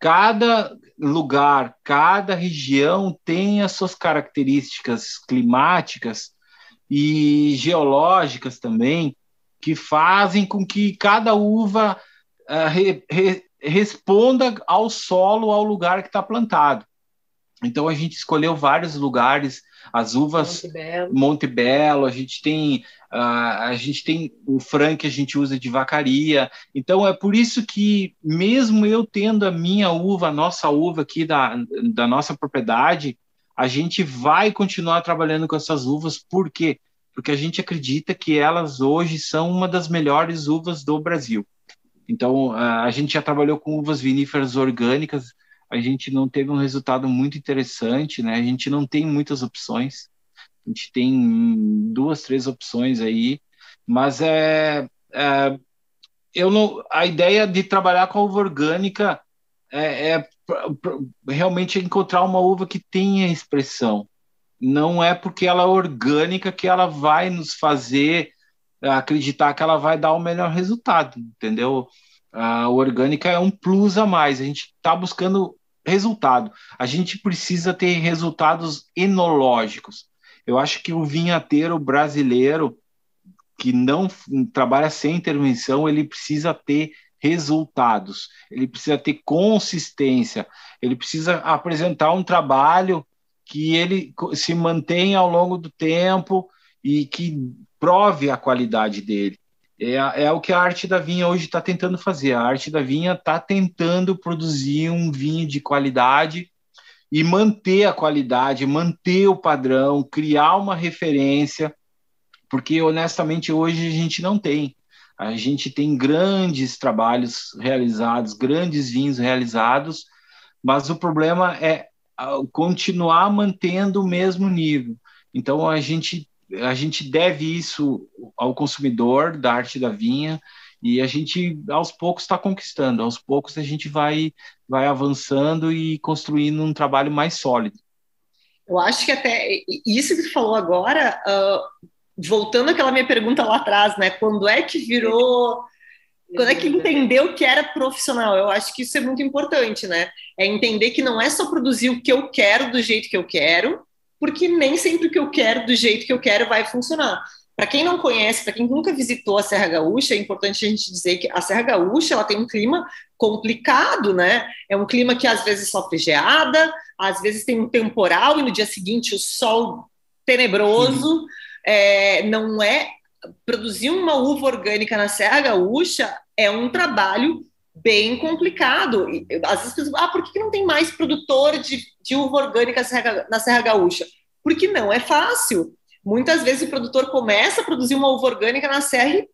cada lugar, cada região tem as suas características climáticas e geológicas também, que fazem com que cada uva uh, re, re, responda ao solo, ao lugar que está plantado. Então a gente escolheu vários lugares, as uvas Montebello, Montebello a gente tem uh, a gente tem o frank que a gente usa de vacaria. Então é por isso que mesmo eu tendo a minha uva, a nossa uva aqui da, da nossa propriedade, a gente vai continuar trabalhando com essas uvas, por quê? porque a gente acredita que elas hoje são uma das melhores uvas do Brasil. Então, a gente já trabalhou com uvas viníferas orgânicas, a gente não teve um resultado muito interessante, né? A gente não tem muitas opções, a gente tem duas, três opções aí, mas é, é eu não, a ideia de trabalhar com a uva orgânica é, é realmente encontrar uma uva que tenha expressão, não é porque ela é orgânica que ela vai nos fazer acreditar que ela vai dar o melhor resultado, entendeu? A orgânica é um plus a mais. A gente está buscando resultado. A gente precisa ter resultados enológicos. Eu acho que o vinhateiro brasileiro que não trabalha sem intervenção, ele precisa ter resultados, ele precisa ter consistência, ele precisa apresentar um trabalho que ele se mantenha ao longo do tempo e que prove a qualidade dele. É, é o que a arte da vinha hoje está tentando fazer. A arte da vinha está tentando produzir um vinho de qualidade e manter a qualidade, manter o padrão, criar uma referência, porque honestamente hoje a gente não tem. A gente tem grandes trabalhos realizados, grandes vinhos realizados, mas o problema é ah, continuar mantendo o mesmo nível. Então a gente a gente deve isso ao consumidor da arte da vinha e a gente aos poucos está conquistando, aos poucos a gente vai vai avançando e construindo um trabalho mais sólido. Eu acho que até isso que você falou agora, uh, voltando àquela minha pergunta lá atrás, né? Quando é que virou quando é que entendeu que era profissional? Eu acho que isso é muito importante, né? É entender que não é só produzir o que eu quero do jeito que eu quero, porque nem sempre o que eu quero do jeito que eu quero vai funcionar. Para quem não conhece, para quem nunca visitou a Serra Gaúcha, é importante a gente dizer que a Serra Gaúcha ela tem um clima complicado, né? É um clima que às vezes sofre geada, às vezes tem um temporal e no dia seguinte o sol tenebroso. É, não é produzir uma uva orgânica na Serra Gaúcha é um trabalho bem complicado. Às vezes, pessoas, ah, por que não tem mais produtor de, de uva orgânica na Serra, Gaúcha? Porque não é fácil. Muitas vezes o produtor começa a produzir uma uva orgânica na serra e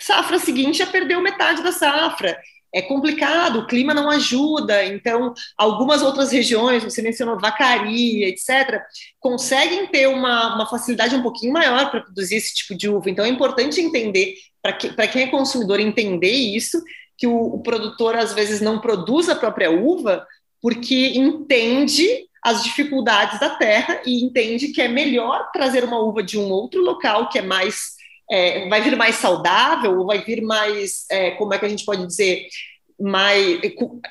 safra seguinte já perdeu metade da safra. É complicado, o clima não ajuda, então algumas outras regiões, você mencionou Vacaria, etc., conseguem ter uma, uma facilidade um pouquinho maior para produzir esse tipo de uva. Então é importante entender, para que, quem é consumidor, entender isso que o, o produtor às vezes não produz a própria uva porque entende as dificuldades da terra e entende que é melhor trazer uma uva de um outro local que é mais é, vai vir mais saudável ou vai vir mais é, como é que a gente pode dizer mais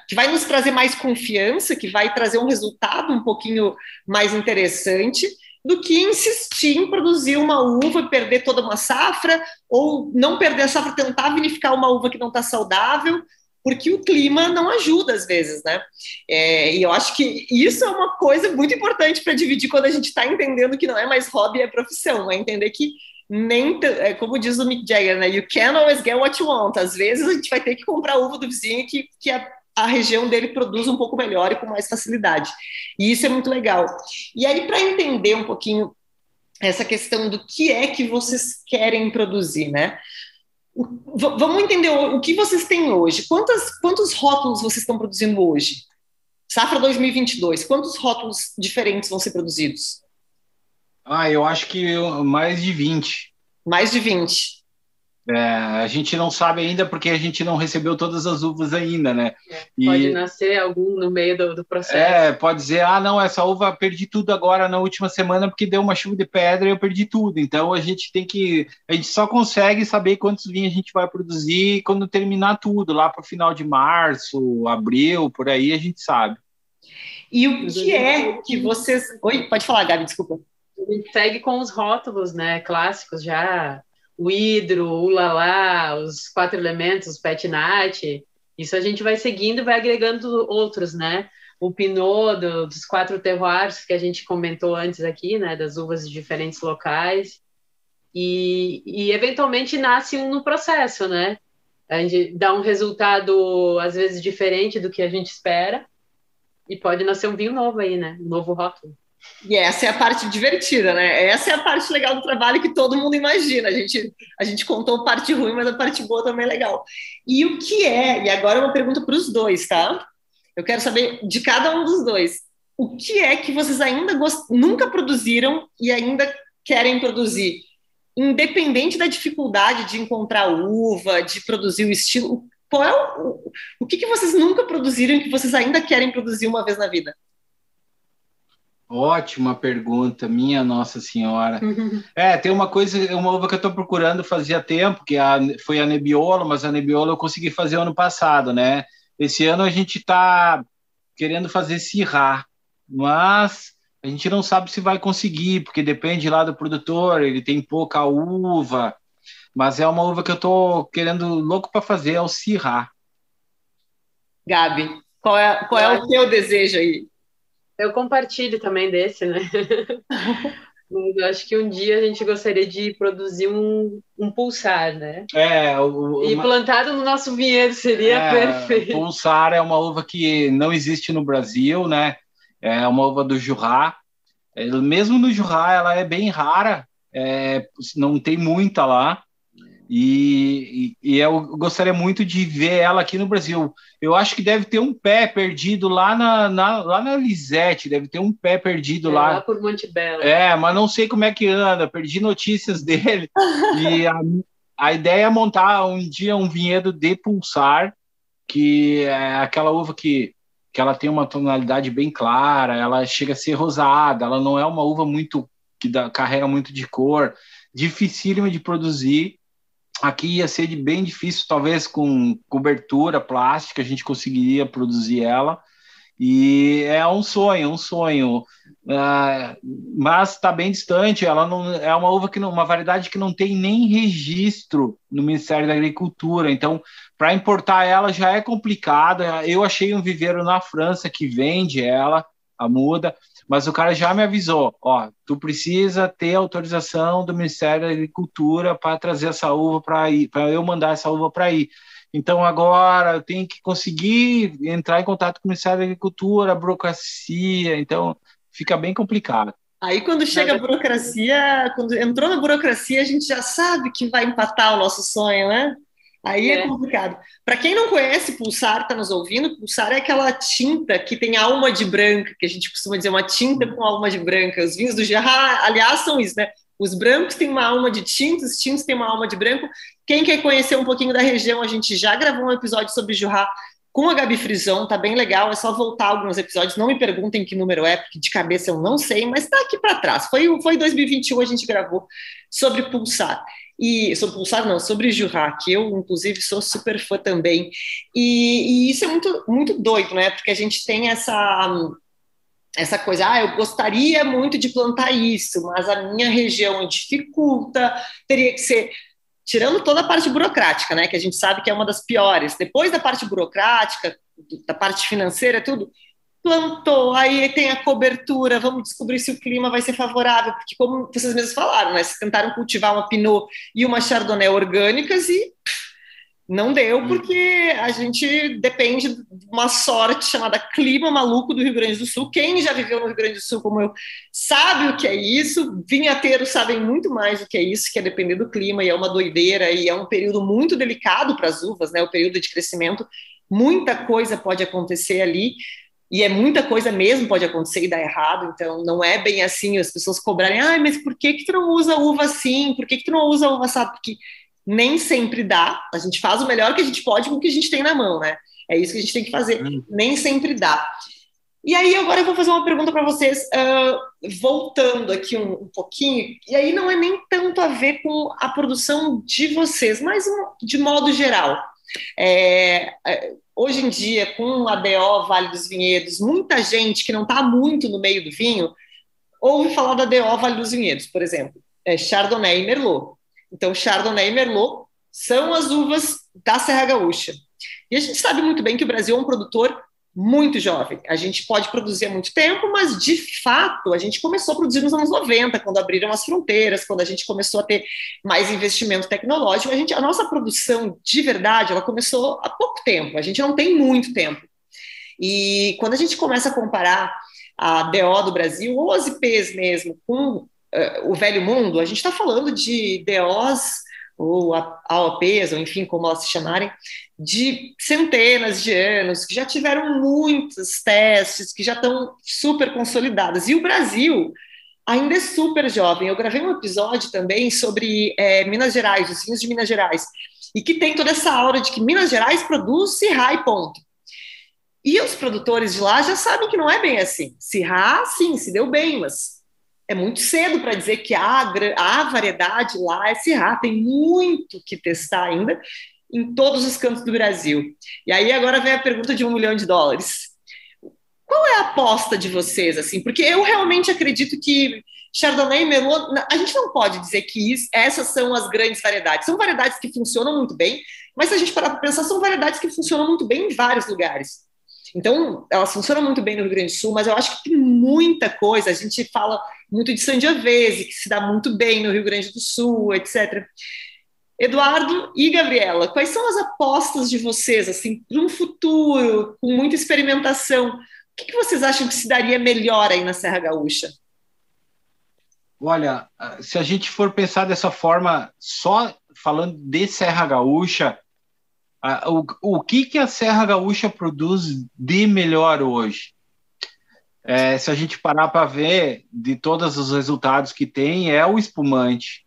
que vai nos trazer mais confiança que vai trazer um resultado um pouquinho mais interessante do que insistir em produzir uma uva perder toda uma safra, ou não perder a safra, tentar vinificar uma uva que não está saudável, porque o clima não ajuda às vezes, né? É, e eu acho que isso é uma coisa muito importante para dividir quando a gente está entendendo que não é mais hobby, é profissão, é entender que nem, é, como diz o Mick Jagger, né? You can always get what you want. Às vezes a gente vai ter que comprar uva do vizinho que, que a a região dele produz um pouco melhor e com mais facilidade. E isso é muito legal. E aí, para entender um pouquinho essa questão do que é que vocês querem produzir, né? O, vamos entender o, o, que vocês têm hoje. Quantas, quantos rótulos vocês estão produzindo hoje? Safra 2022, quantos rótulos diferentes vão ser produzidos? Ah, eu acho que mais de 20. Mais de 20. É, a gente não sabe ainda porque a gente não recebeu todas as uvas ainda, né? É, pode e, nascer algum no meio do, do, processo. É, pode dizer, ah, não, essa uva perdi tudo agora na última semana porque deu uma chuva de pedra e eu perdi tudo. Então a gente tem que, a gente só consegue saber quantos vinhos a gente vai produzir quando terminar tudo, lá para o final de março, abril, por aí a gente sabe. E o que é que vocês. Oi, pode falar, Gabi, desculpa. A gente segue com os rótulos, né, clássicos já o hidro, o lalá, os quatro elementos, os petinat, isso a gente vai seguindo e vai agregando outros, né? O pinot do, dos quatro terroirs que a gente comentou antes aqui, né? Das uvas de diferentes locais. E, e eventualmente nasce um no processo, né? A gente dá um resultado, às vezes, diferente do que a gente espera. E pode nascer um vinho novo aí, né? Um novo rótulo. E essa é a parte divertida, né? Essa é a parte legal do trabalho que todo mundo imagina. A gente, a gente contou parte ruim, mas a parte boa também é legal. E o que é? E agora é uma pergunta para os dois, tá? Eu quero saber de cada um dos dois. O que é que vocês ainda gost... nunca produziram e ainda querem produzir? Independente da dificuldade de encontrar uva, de produzir o estilo, qual é o, o que, que vocês nunca produziram e que vocês ainda querem produzir uma vez na vida? Ótima pergunta, minha Nossa Senhora. <laughs> é, tem uma coisa, uma uva que eu estou procurando fazia tempo, que a, foi a Nebbiolo, mas a Nebbiolo eu consegui fazer ano passado, né? Esse ano a gente está querendo fazer Syrah, mas a gente não sabe se vai conseguir, porque depende lá do produtor, ele tem pouca uva, mas é uma uva que eu estou querendo louco para fazer, é o Syrah. Gabi, qual é, qual é o teu desejo aí? Eu compartilho também desse, né? <laughs> Mas eu acho que um dia a gente gostaria de produzir um, um pulsar, né? É, o, e plantado no nosso vinhedo seria é, perfeito. Pulsar é uma uva que não existe no Brasil, né? É uma uva do Jurá. É, mesmo no Jurá, ela é bem rara, é, não tem muita lá. E, e, e, eu gostaria muito de ver ela aqui no Brasil. Eu acho que deve ter um pé perdido lá na, na lá na Lisete, deve ter um pé perdido é, lá. Lá por Monte Belo. É, mas não sei como é que anda, perdi notícias <laughs> dele. e a, a ideia é montar um dia um vinhedo de pulsar, que é aquela uva que, que ela tem uma tonalidade bem clara, ela chega a ser rosada, ela não é uma uva muito que dá, carrega muito de cor, dificílima de produzir Aqui ia ser bem difícil, talvez com cobertura plástica a gente conseguiria produzir ela. E é um sonho, um sonho. Uh, mas está bem distante. Ela não é uma uva que não, uma variedade que não tem nem registro no Ministério da Agricultura. Então, para importar ela já é complicado. Eu achei um viveiro na França que vende ela, a muda. Mas o cara já me avisou, ó, tu precisa ter autorização do Ministério da Agricultura para trazer essa uva para ir, para eu mandar essa uva para ir. Então agora eu tenho que conseguir entrar em contato com o Ministério da Agricultura, a burocracia, então fica bem complicado. Aí quando chega a burocracia, quando entrou na burocracia, a gente já sabe que vai empatar o nosso sonho, né? Aí é, é complicado. Para quem não conhece Pulsar, está nos ouvindo, Pulsar é aquela tinta que tem alma de branca, que a gente costuma dizer uma tinta com alma de branca. Os vinhos do Gerard, aliás, são isso, né? Os brancos têm uma alma de tinta, os tintos têm uma alma de branco. Quem quer conhecer um pouquinho da região, a gente já gravou um episódio sobre Jurá com a Gabi Frison, tá bem legal, é só voltar alguns episódios, não me perguntem que número é, porque de cabeça eu não sei, mas tá aqui para trás. Foi foi 2021 a gente gravou sobre Pulsar. E sobre Pulsar, não, sobre Jurá, que eu, inclusive, sou super fã também. E, e, isso é muito, muito doido, né? Porque a gente tem essa, essa coisa, ah, eu gostaria muito de plantar isso, mas a minha região dificulta, teria que ser. Tirando toda a parte burocrática, né? Que a gente sabe que é uma das piores. Depois da parte burocrática, da parte financeira, tudo, plantou, aí tem a cobertura, vamos descobrir se o clima vai ser favorável, porque como vocês mesmos falaram, né, vocês tentaram cultivar uma Pinot e uma Chardonnay orgânicas e não deu, hum. porque a gente depende de uma sorte chamada clima maluco do Rio Grande do Sul. Quem já viveu no Rio Grande do Sul, como eu, sabe o que é isso. Vinhateiros sabem muito mais do que é isso, que é depender do clima, e é uma doideira, e é um período muito delicado para as uvas, né? O período de crescimento. Muita coisa pode acontecer ali e é muita coisa mesmo pode acontecer e dar errado, então não é bem assim as pessoas cobrarem, ah, mas por que que tu não usa uva assim? Por que que tu não usa uva assada? Porque nem sempre dá, a gente faz o melhor que a gente pode com o que a gente tem na mão, né? É isso que a gente tem que fazer, hum. nem sempre dá. E aí agora eu vou fazer uma pergunta para vocês, uh, voltando aqui um, um, pouquinho, e aí não é nem tanto a ver com a produção de vocês, mas de modo geral. É, é hoje em dia, com a DO Vale dos Vinhedos, muita gente que não está muito no meio do vinho ouve falar da DO Vale dos Vinhedos, por exemplo, é Chardonnay e Merlot. Então, Chardonnay e Merlot são as uvas da Serra Gaúcha. E a gente sabe muito bem que o Brasil é um produtor muito jovem. A gente pode produzir há muito tempo, mas de fato a gente começou a produzir nos anos 90, quando abriram as fronteiras, quando a gente começou a ter mais investimento tecnológico. A, gente, a nossa produção de verdade ela começou há pouco tempo, a gente não tem muito tempo. E quando a gente começa a comparar a DO do Brasil, ou as IPs mesmo, com uh, o velho mundo, a gente está falando de DOs ou AOPs, ou enfim, como elas se chamarem, de centenas de anos, que já tiveram muitos testes, que já estão super consolidadas. E o Brasil ainda é super jovem. Eu gravei um episódio também sobre é, Minas Gerais, os vinhos de Minas Gerais, e que tem toda essa aura de que Minas Gerais produz high ponto. E os produtores de lá já sabem que não é bem assim. Sirá, sim, se deu bem, mas é muito cedo para dizer que a, a variedade lá é Sirá. Tem muito que testar ainda em todos os cantos do Brasil. E aí agora vem a pergunta de um milhão de dólares. Qual é a aposta de vocês, assim? Porque eu realmente acredito que Chardonnay e Merlot, a gente não pode dizer que isso, essas são as grandes variedades. São variedades que funcionam muito bem, mas se a gente parar para pensar, são variedades que funcionam muito bem em vários lugares. Então, elas funcionam muito bem no Rio Grande do Sul, mas eu acho que tem muita coisa. A gente fala muito de Sangiovese, que se dá muito bem no Rio Grande do Sul, etc. Eduardo e Gabriela, quais são as apostas de vocês, assim, para um futuro, com muita experimentação? O que, que vocês acham que se daria melhor aí na Serra Gaúcha? Olha, se a gente for pensar dessa forma, só falando de Serra Gaúcha, o, o que, que a Serra Gaúcha produz de melhor hoje? É, se a gente parar para ver de todos os resultados que tem, é o espumante.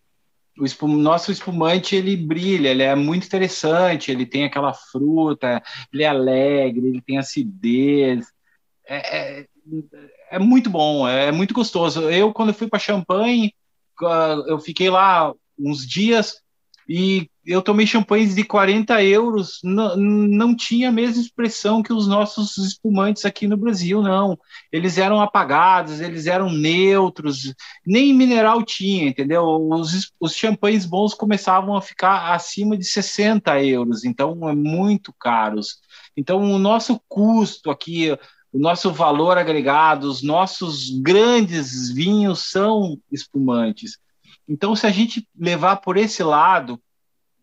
O espum, nosso espumante ele brilha, ele é muito interessante, ele tem aquela fruta, ele é alegre, ele tem acidez. É, é, é muito bom, é muito gostoso. Eu, quando fui para Champagne, eu fiquei lá uns dias e eu tomei champanhes de 40 euros, não, não tinha a mesma expressão que os nossos espumantes aqui no Brasil, não. Eles eram apagados, eles eram neutros, nem mineral tinha, entendeu? Os, os champanhes bons começavam a ficar acima de 60 euros, então é muito caros. Então o nosso custo aqui, o nosso valor agregado, os nossos grandes vinhos são espumantes. Então, se a gente levar por esse lado,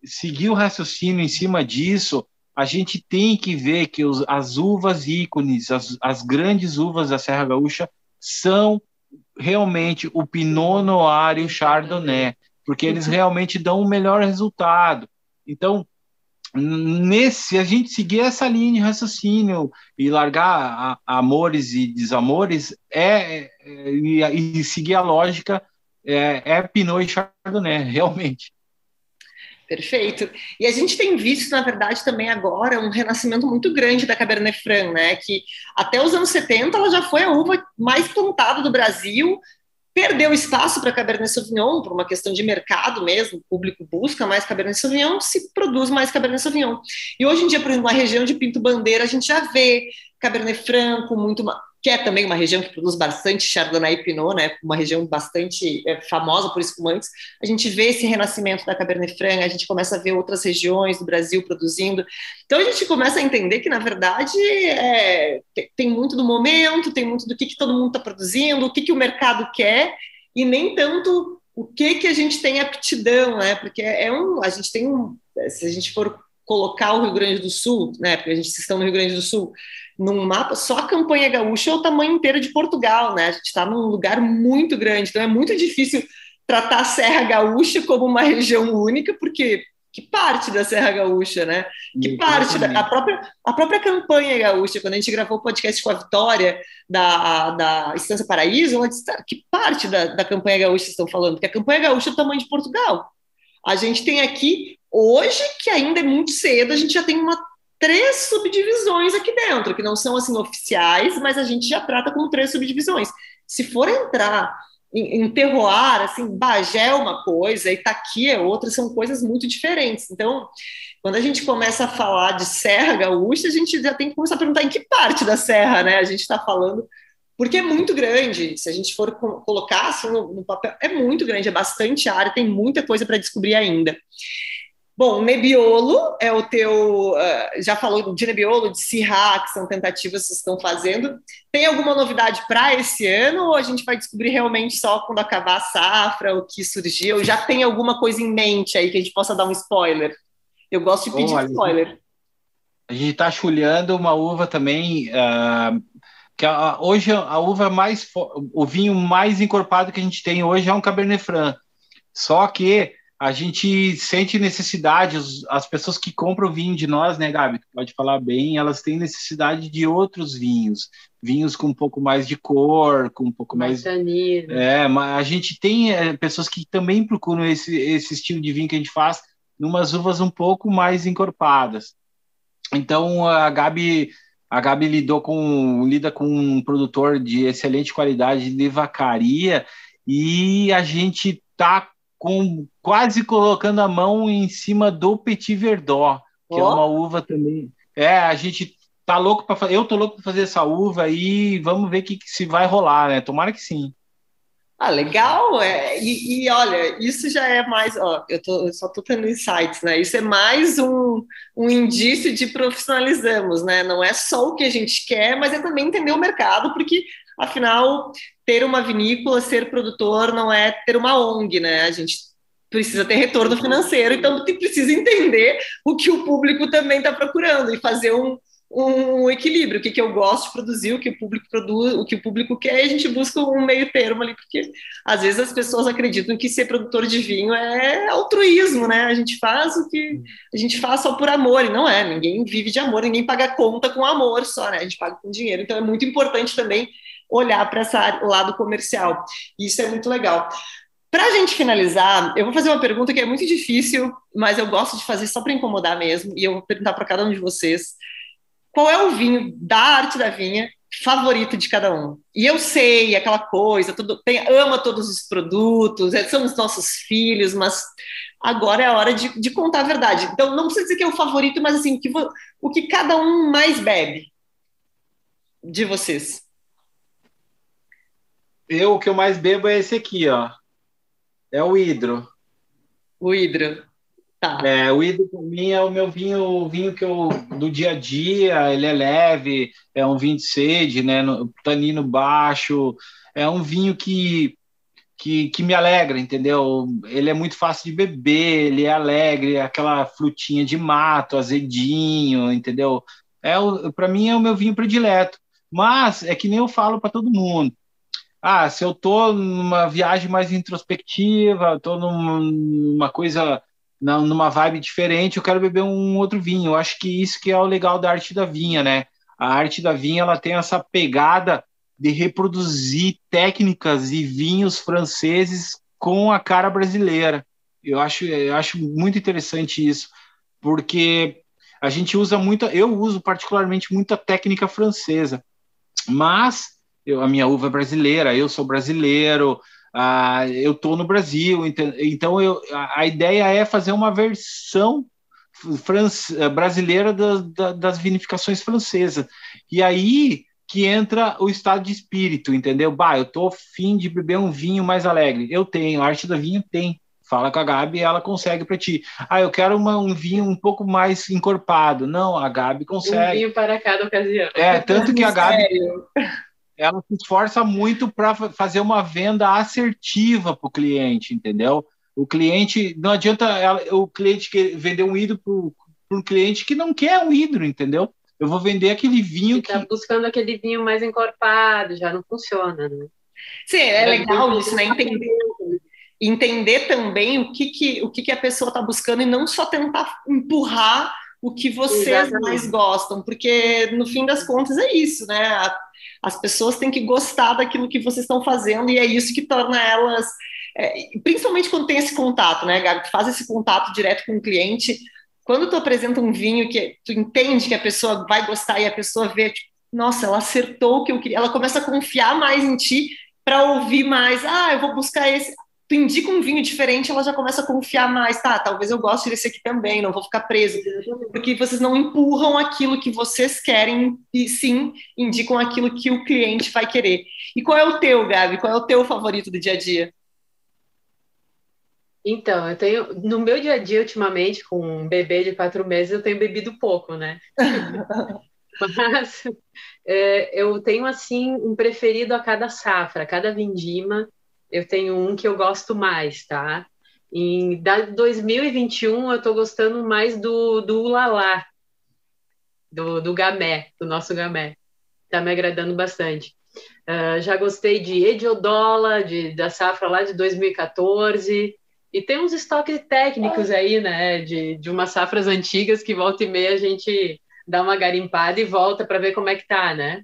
seguir o raciocínio em cima disso, a gente tem que ver que os, as uvas ícones, as, as grandes uvas da Serra Gaúcha, são realmente o Pinot Noir e o Chardonnay, porque eles uhum. realmente dão o um melhor resultado. Então, nesse, se a gente seguir essa linha de raciocínio e largar a, amores e desamores, é, é e, e, seguir a lógica, é, é Pinot e Chardonnay, <laughs> realmente. Perfeito. E a gente tem visto, na verdade, também agora um renascimento muito grande da Cabernet Franc, né? Que até os anos 70 ela já foi a uva mais plantada do Brasil, perdeu espaço para Cabernet Sauvignon por uma questão de mercado mesmo, o público busca mais Cabernet Sauvignon, se produz mais Cabernet Sauvignon. E hoje em dia, por exemplo, na região de Pinto Bandeira, a gente já vê Cabernet Franc muito que é também uma região que produz bastante Chardonnay e Pinot, né, uma região bastante é, famosa por espumantes, a gente vê esse renascimento da Cabernet Franc, a gente começa a ver outras regiões do Brasil produzindo, então a gente começa a entender que, na verdade, é, tem muito do momento, tem muito do que, que todo mundo está produzindo, o que, que o mercado quer, e nem tanto o que, que a gente tem aptidão, né, porque é um, a gente tem um, se a gente for colocar o Rio Grande do Sul, né, porque a gente está no Rio Grande do Sul, num mapa, só a campanha gaúcha é o tamanho inteiro de Portugal, né? A gente está num lugar muito grande, então é muito difícil tratar a Serra Gaúcha como uma <laughs> região única, porque que parte da Serra Gaúcha, né? Que parte da a própria, a própria campanha gaúcha, quando a gente gravou o podcast com a Vitória da, da Estância Paraíso, ela disse que parte da, da campanha gaúcha estão falando, que a campanha gaúcha é o tamanho de Portugal. A gente tem aqui, hoje, que ainda é muito cedo, a gente já tem uma três subdivisões aqui dentro, que não são assim oficiais, mas a gente já trata como três subdivisões. Se for entrar em, em terroir, assim, Bagé é uma coisa, Itaqui é outra, são coisas muito diferentes. Então, quando a gente começa a falar de Serra Gaúcha, a gente já tem que começar a perguntar em que parte da Serra, né? A gente está falando, porque é muito grande. Se a gente for colocar assim, no papel, é muito grande, é bastante área, tem muita coisa para descobrir ainda. Bom, Nebbiolo é o teu. Uh, já falou de Nebbiolo, de Sirra, que são tentativas que vocês estão fazendo. Tem alguma novidade para esse ano ou a gente vai descobrir realmente só quando acabar a safra, o que surgiu? Já tem alguma coisa em mente aí que a gente possa dar um spoiler? Eu gosto de pedir Olha, spoiler. A gente está chulhando uma uva também. Uh, que a, hoje a uva mais. O vinho mais encorpado que a gente tem hoje é um Cabernet Franc. Só que a gente sente necessidade, as pessoas que compram vinho de nós, né, Gabi? Pode falar bem, elas têm necessidade de outros vinhos, vinhos com um pouco mais de cor, com um pouco mais. Tanino. É, mas a gente tem é, pessoas que também procuram esse, esse estilo de vinho que a gente faz, numas uvas um pouco mais encorpadas. Então a Gabi A Gabi lidou com, lida com um produtor de excelente qualidade de vacaria e a gente tá com quase colocando a mão em cima do Petit Verdot, que oh. é uma uva também. É, a gente tá louco para fazer. Eu tô louco para fazer essa uva aí. Vamos ver que, que se vai rolar, né? Tomara que sim. Ah, legal! É, e, e, olha, isso já é mais, ó, eu, tô, eu só estou tendo insights, né? Isso é mais um, um indício de profissionalizamos, né? Não é só o que a gente quer, mas é também entender o mercado, porque afinal, ter uma vinícola, ser produtor, não é ter uma ONG, né? A gente precisa ter retorno financeiro, então precisa entender o que o público também está procurando e fazer um, um equilíbrio, o que, que eu gosto de produzir, o que o público produz, o que o público quer, e a gente busca um meio termo ali, porque às vezes as pessoas acreditam que ser produtor de vinho é altruísmo, né? A gente faz o que a gente faz só por amor, e não é, ninguém vive de amor, ninguém paga conta com amor só, né? A gente paga com dinheiro, então é muito importante também olhar para esse lado comercial. Isso é muito legal. Para a gente finalizar, eu vou fazer uma pergunta que é muito difícil, mas eu gosto de fazer só para incomodar mesmo, e eu vou perguntar para cada um de vocês qual é o vinho da arte da vinha favorito de cada um. E eu sei aquela coisa, tudo, tem, ama todos os produtos, é, são os nossos filhos, mas agora é a hora de, de, contar a verdade. Então, não precisa dizer que é o favorito, mas assim, o que, o que cada um mais bebe de vocês. Eu, o que eu mais bebo é esse aqui, ó. É o hidro. O hidro. Tá. É, o Ido para mim é o meu vinho, o vinho que eu do dia a dia, ele é leve, é um vinho de sede, né, no, tanino baixo, é um vinho que, que, que me alegra, entendeu? Ele é muito fácil de beber, ele é alegre, é aquela frutinha de mato, azedinho, entendeu? É para mim é o meu vinho predileto. Mas é que nem eu falo para todo mundo. Ah, se eu tô numa viagem mais introspectiva, tô numa coisa numa vibe diferente, eu quero beber um outro vinho. Eu acho que isso que é o legal da arte da vinha, né? A arte da vinha ela tem essa pegada de reproduzir técnicas e vinhos franceses com a cara brasileira. Eu acho, eu acho muito interessante isso, porque a gente usa muito, eu uso particularmente muita técnica francesa, mas eu, a minha uva é brasileira, eu sou brasileiro, ah, eu estou no Brasil, então eu, a, ideia é fazer uma versão brasileira das, das vinificações francesas. E aí que entra o estado de espírito, entendeu? Bah, eu tô fim de beber um vinho mais alegre. Eu tenho, a arte do vinho tem. Fala com a Gabi e ela consegue para ti. Ah, eu quero uma, um vinho um pouco mais encorpado. Não, a Gabi consegue. Um vinho para cada ocasião. É, tanto que a <laughs> Gabi ela se esforça muito para fazer uma venda assertiva para o cliente, entendeu? O cliente, não adianta ela, o cliente que vender um hidro para um cliente que não quer um hidro, entendeu? Eu vou vender aquele vinho que. Está buscando aquele vinho mais encorpado, já não funciona, né? Sim, é, é legal isso, né? Entender, entender também o que, que, o que, que a pessoa está buscando e não só tentar empurrar o que vocês Exatamente. mais gostam, porque no fim das contas é isso, né? As pessoas têm que gostar daquilo que vocês estão fazendo e é isso que torna elas, é, principalmente quando tem esse contato, né, Gabi? Tu faz esse contato direto com o cliente. Quando tu apresenta um vinho que tu entende que a pessoa vai gostar e a pessoa vê, tipo, nossa, ela acertou o que eu queria, ela começa a confiar mais em ti para ouvir mais. Ah, eu vou buscar esse tu indica um vinho diferente, ela já começa a confiar mais, tá, talvez eu goste desse aqui também, não vou ficar preso, porque vocês não empurram aquilo que vocês querem e sim indicam aquilo que o cliente vai querer. E qual é o teu, Gabi? Qual é o teu favorito do dia a dia? Então, eu tenho no meu dia a dia ultimamente, com um bebê de quatro meses, eu tenho bebido pouco, né? <laughs> Mas é, eu tenho assim um preferido a cada safra, a cada vindima eu tenho um que eu gosto mais, tá? Em da 2021 eu estou gostando mais do, do Ulalá, do, do Gamé, do nosso Gamé. Está me agradando bastante. Uh, já gostei de Ediodola, de, da safra lá de 2014. E tem uns estoques técnicos aí, né? De, de umas safras antigas que volta e meia a gente dá uma garimpada e volta para ver como é que tá, né?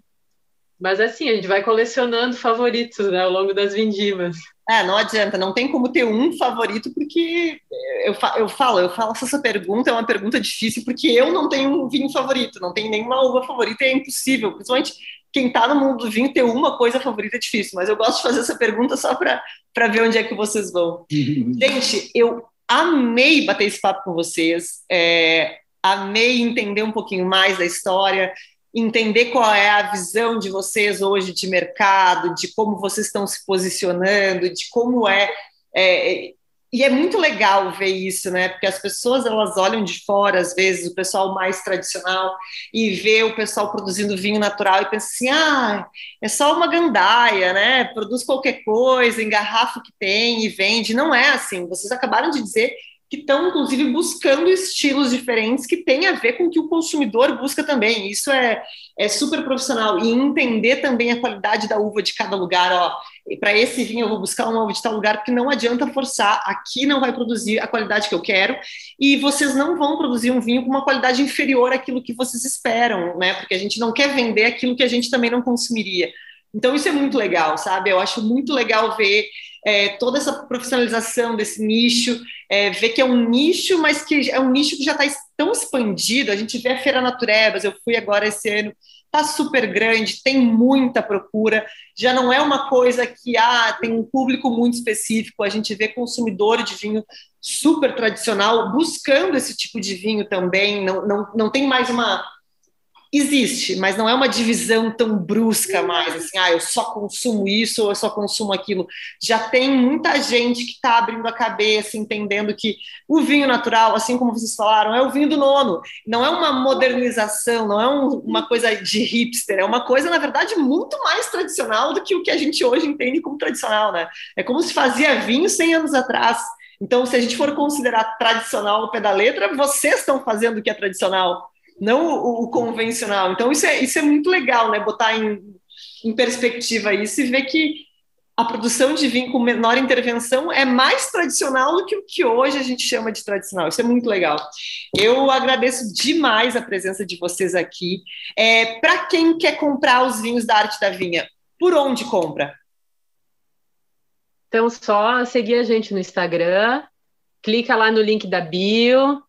Mas assim, a gente vai colecionando favoritos né, ao longo das vindimas. É, não adianta, não tem como ter um favorito, porque eu, eu falo, eu faço essa pergunta, é uma pergunta difícil, porque eu não tenho um vinho favorito, não tenho nenhuma uva favorita, é impossível, principalmente quem está no mundo do vinho ter uma coisa favorita é difícil, mas eu gosto de fazer essa pergunta só para ver onde é que vocês vão. Gente, eu amei bater esse papo com vocês, é, amei entender um pouquinho mais da história, entender qual é a visão de vocês hoje de mercado, de como vocês estão se posicionando, de como é, é e é muito legal ver isso, né? Porque as pessoas elas olham de fora, às vezes, o pessoal mais tradicional, e vê o pessoal produzindo vinho natural e pensa assim: ah, é só uma gandaia, né? Produz qualquer coisa, engarrafa o que tem e vende. Não é assim. Vocês acabaram de dizer que estão, inclusive, buscando estilos diferentes que têm a ver com o que o consumidor busca também. Isso é, é super profissional. E entender também a qualidade da uva de cada lugar. Ó, para esse vinho eu vou buscar uma uva de tal lugar, porque não adianta forçar. Aqui não vai produzir a qualidade que eu quero. E vocês não vão produzir um vinho com uma qualidade inferior àquilo que vocês esperam, né? Porque a gente não quer vender aquilo que a gente também não consumiria. Então, isso é muito legal, sabe? Eu acho muito legal ver é, toda essa profissionalização desse nicho, é, ver que é um nicho, mas que é um nicho que já está tão expandido. A gente vê a Feira Naturebas, eu fui agora esse ano, está super grande, tem muita procura, já não é uma coisa que ah, tem um público muito específico, a gente vê consumidor de vinho super tradicional buscando esse tipo de vinho também, não, não, não tem mais uma existe, mas não é uma divisão tão brusca mais, assim, ah, eu só consumo isso ou eu só consumo aquilo. Já tem muita gente que está abrindo a cabeça, entendendo que o vinho natural, assim como vocês falaram, é o vinho do nono. Não é uma modernização, não é um, uma coisa de hipster, é uma coisa, na verdade, muito mais tradicional do que o que a gente hoje entende como tradicional, né? É como se fazia vinho 100 anos atrás. Então, se a gente for considerar tradicional o pé da letra, vocês estão fazendo o que é tradicional não o, o, convencional. Então, isso é, isso é muito legal, né? Botar em, em perspectiva isso e ver que a produção de vinho com menor intervenção é mais tradicional do que o que hoje a gente chama de tradicional. Isso é muito legal. Eu agradeço demais a presença de vocês aqui. É, Para quem quer comprar os vinhos da Arte da Vinha, por onde compra? Então, só seguir a gente no Instagram, clica lá no link da bio,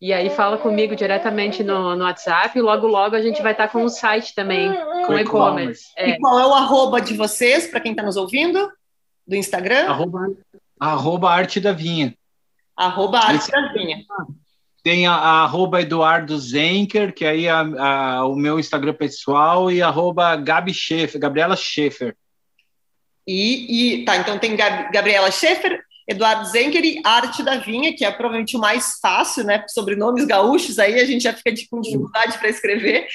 e aí fala comigo diretamente no, no WhatsApp e logo logo a gente vai estar com o site também, com e-commerce. É. E qual é o arroba de vocês, para quem está nos ouvindo? Do Instagram? Arroba, arroba Arte da Vinha. Arroba Arte da Vinha. Tem a, a, arroba Eduardo Zenker, que aí é a, a, o meu Instagram pessoal, e arroba Gabi Schaefer, Gabriela Schaefer. E, e tá, então tem Gabriela Schaefer, Eduardo Zenker e Arte da Vinha, que é provavelmente o mais fácil, né? Sobrenomes gaúchos, aí a gente já fica com dificuldade para escrever.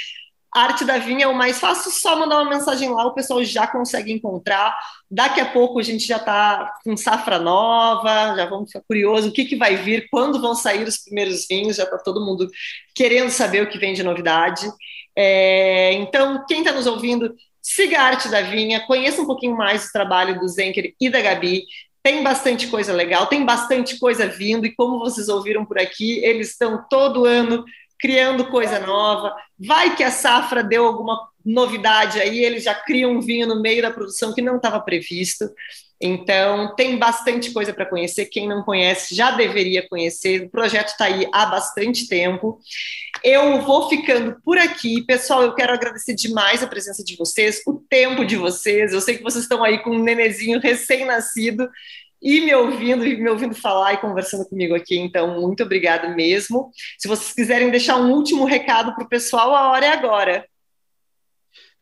Arte da Vinha é o mais fácil, só mandar uma mensagem lá, o pessoal já consegue encontrar. Daqui a pouco a gente já está com safra nova, já vamos ficar curioso o que, que vai vir, quando vão sair os primeiros vinhos, já está todo mundo querendo saber o que vem de novidade. É, então, quem está nos ouvindo, siga a Arte da Vinha, conheça um pouquinho mais o trabalho do Zenker e da Gabi, tem bastante coisa legal, tem bastante coisa vindo, e como vocês ouviram por aqui, eles estão todo ano criando coisa nova. Vai que a safra deu alguma novidade aí, eles já criam um vinho no meio da produção que não estava previsto. Então, tem bastante coisa para conhecer. Quem não conhece já deveria conhecer. O projeto está aí há bastante tempo. Eu vou ficando por aqui. Pessoal, eu quero agradecer demais a presença de vocês, o tempo de vocês. Eu sei que vocês estão aí com um nenezinho recém-nascido e me ouvindo, e me ouvindo falar e conversando comigo aqui. Então, muito obrigada mesmo. Se vocês quiserem deixar um último recado para o pessoal, a hora é agora.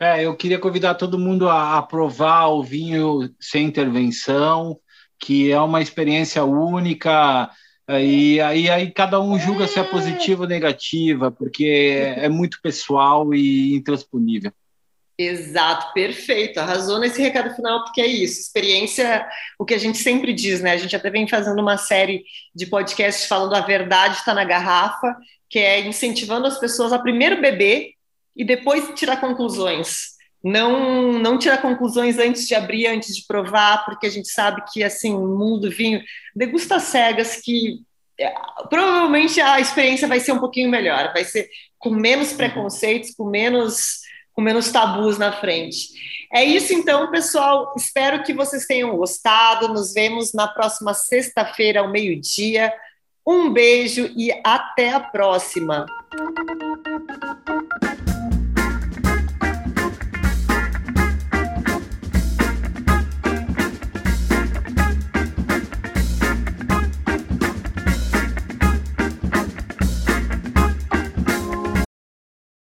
É, eu queria convidar todo mundo a, a provar o vinho sem intervenção, que é uma experiência única. E aí, aí cada um julga se é positiva ou negativa, porque é muito pessoal e intransponível. Exato, perfeito. Arrasou nesse recado final, porque é isso. Experiência, o que a gente sempre diz, né? A gente até vem fazendo uma série de podcasts falando a verdade está na garrafa, que é incentivando as pessoas a primeiro beber e depois tirar conclusões. Não, não tirar conclusões antes de abrir, antes de provar, porque a gente sabe que assim, o mundo do vinho degusta cegas que é, provavelmente a experiência vai ser um pouquinho melhor, vai ser com menos preconceitos, com menos com com menos tabus na frente. É isso então, pessoal. Espero que vocês tenham gostado. Nos vemos na próxima sexta-feira, ao meio-dia. Um beijo e até a próxima.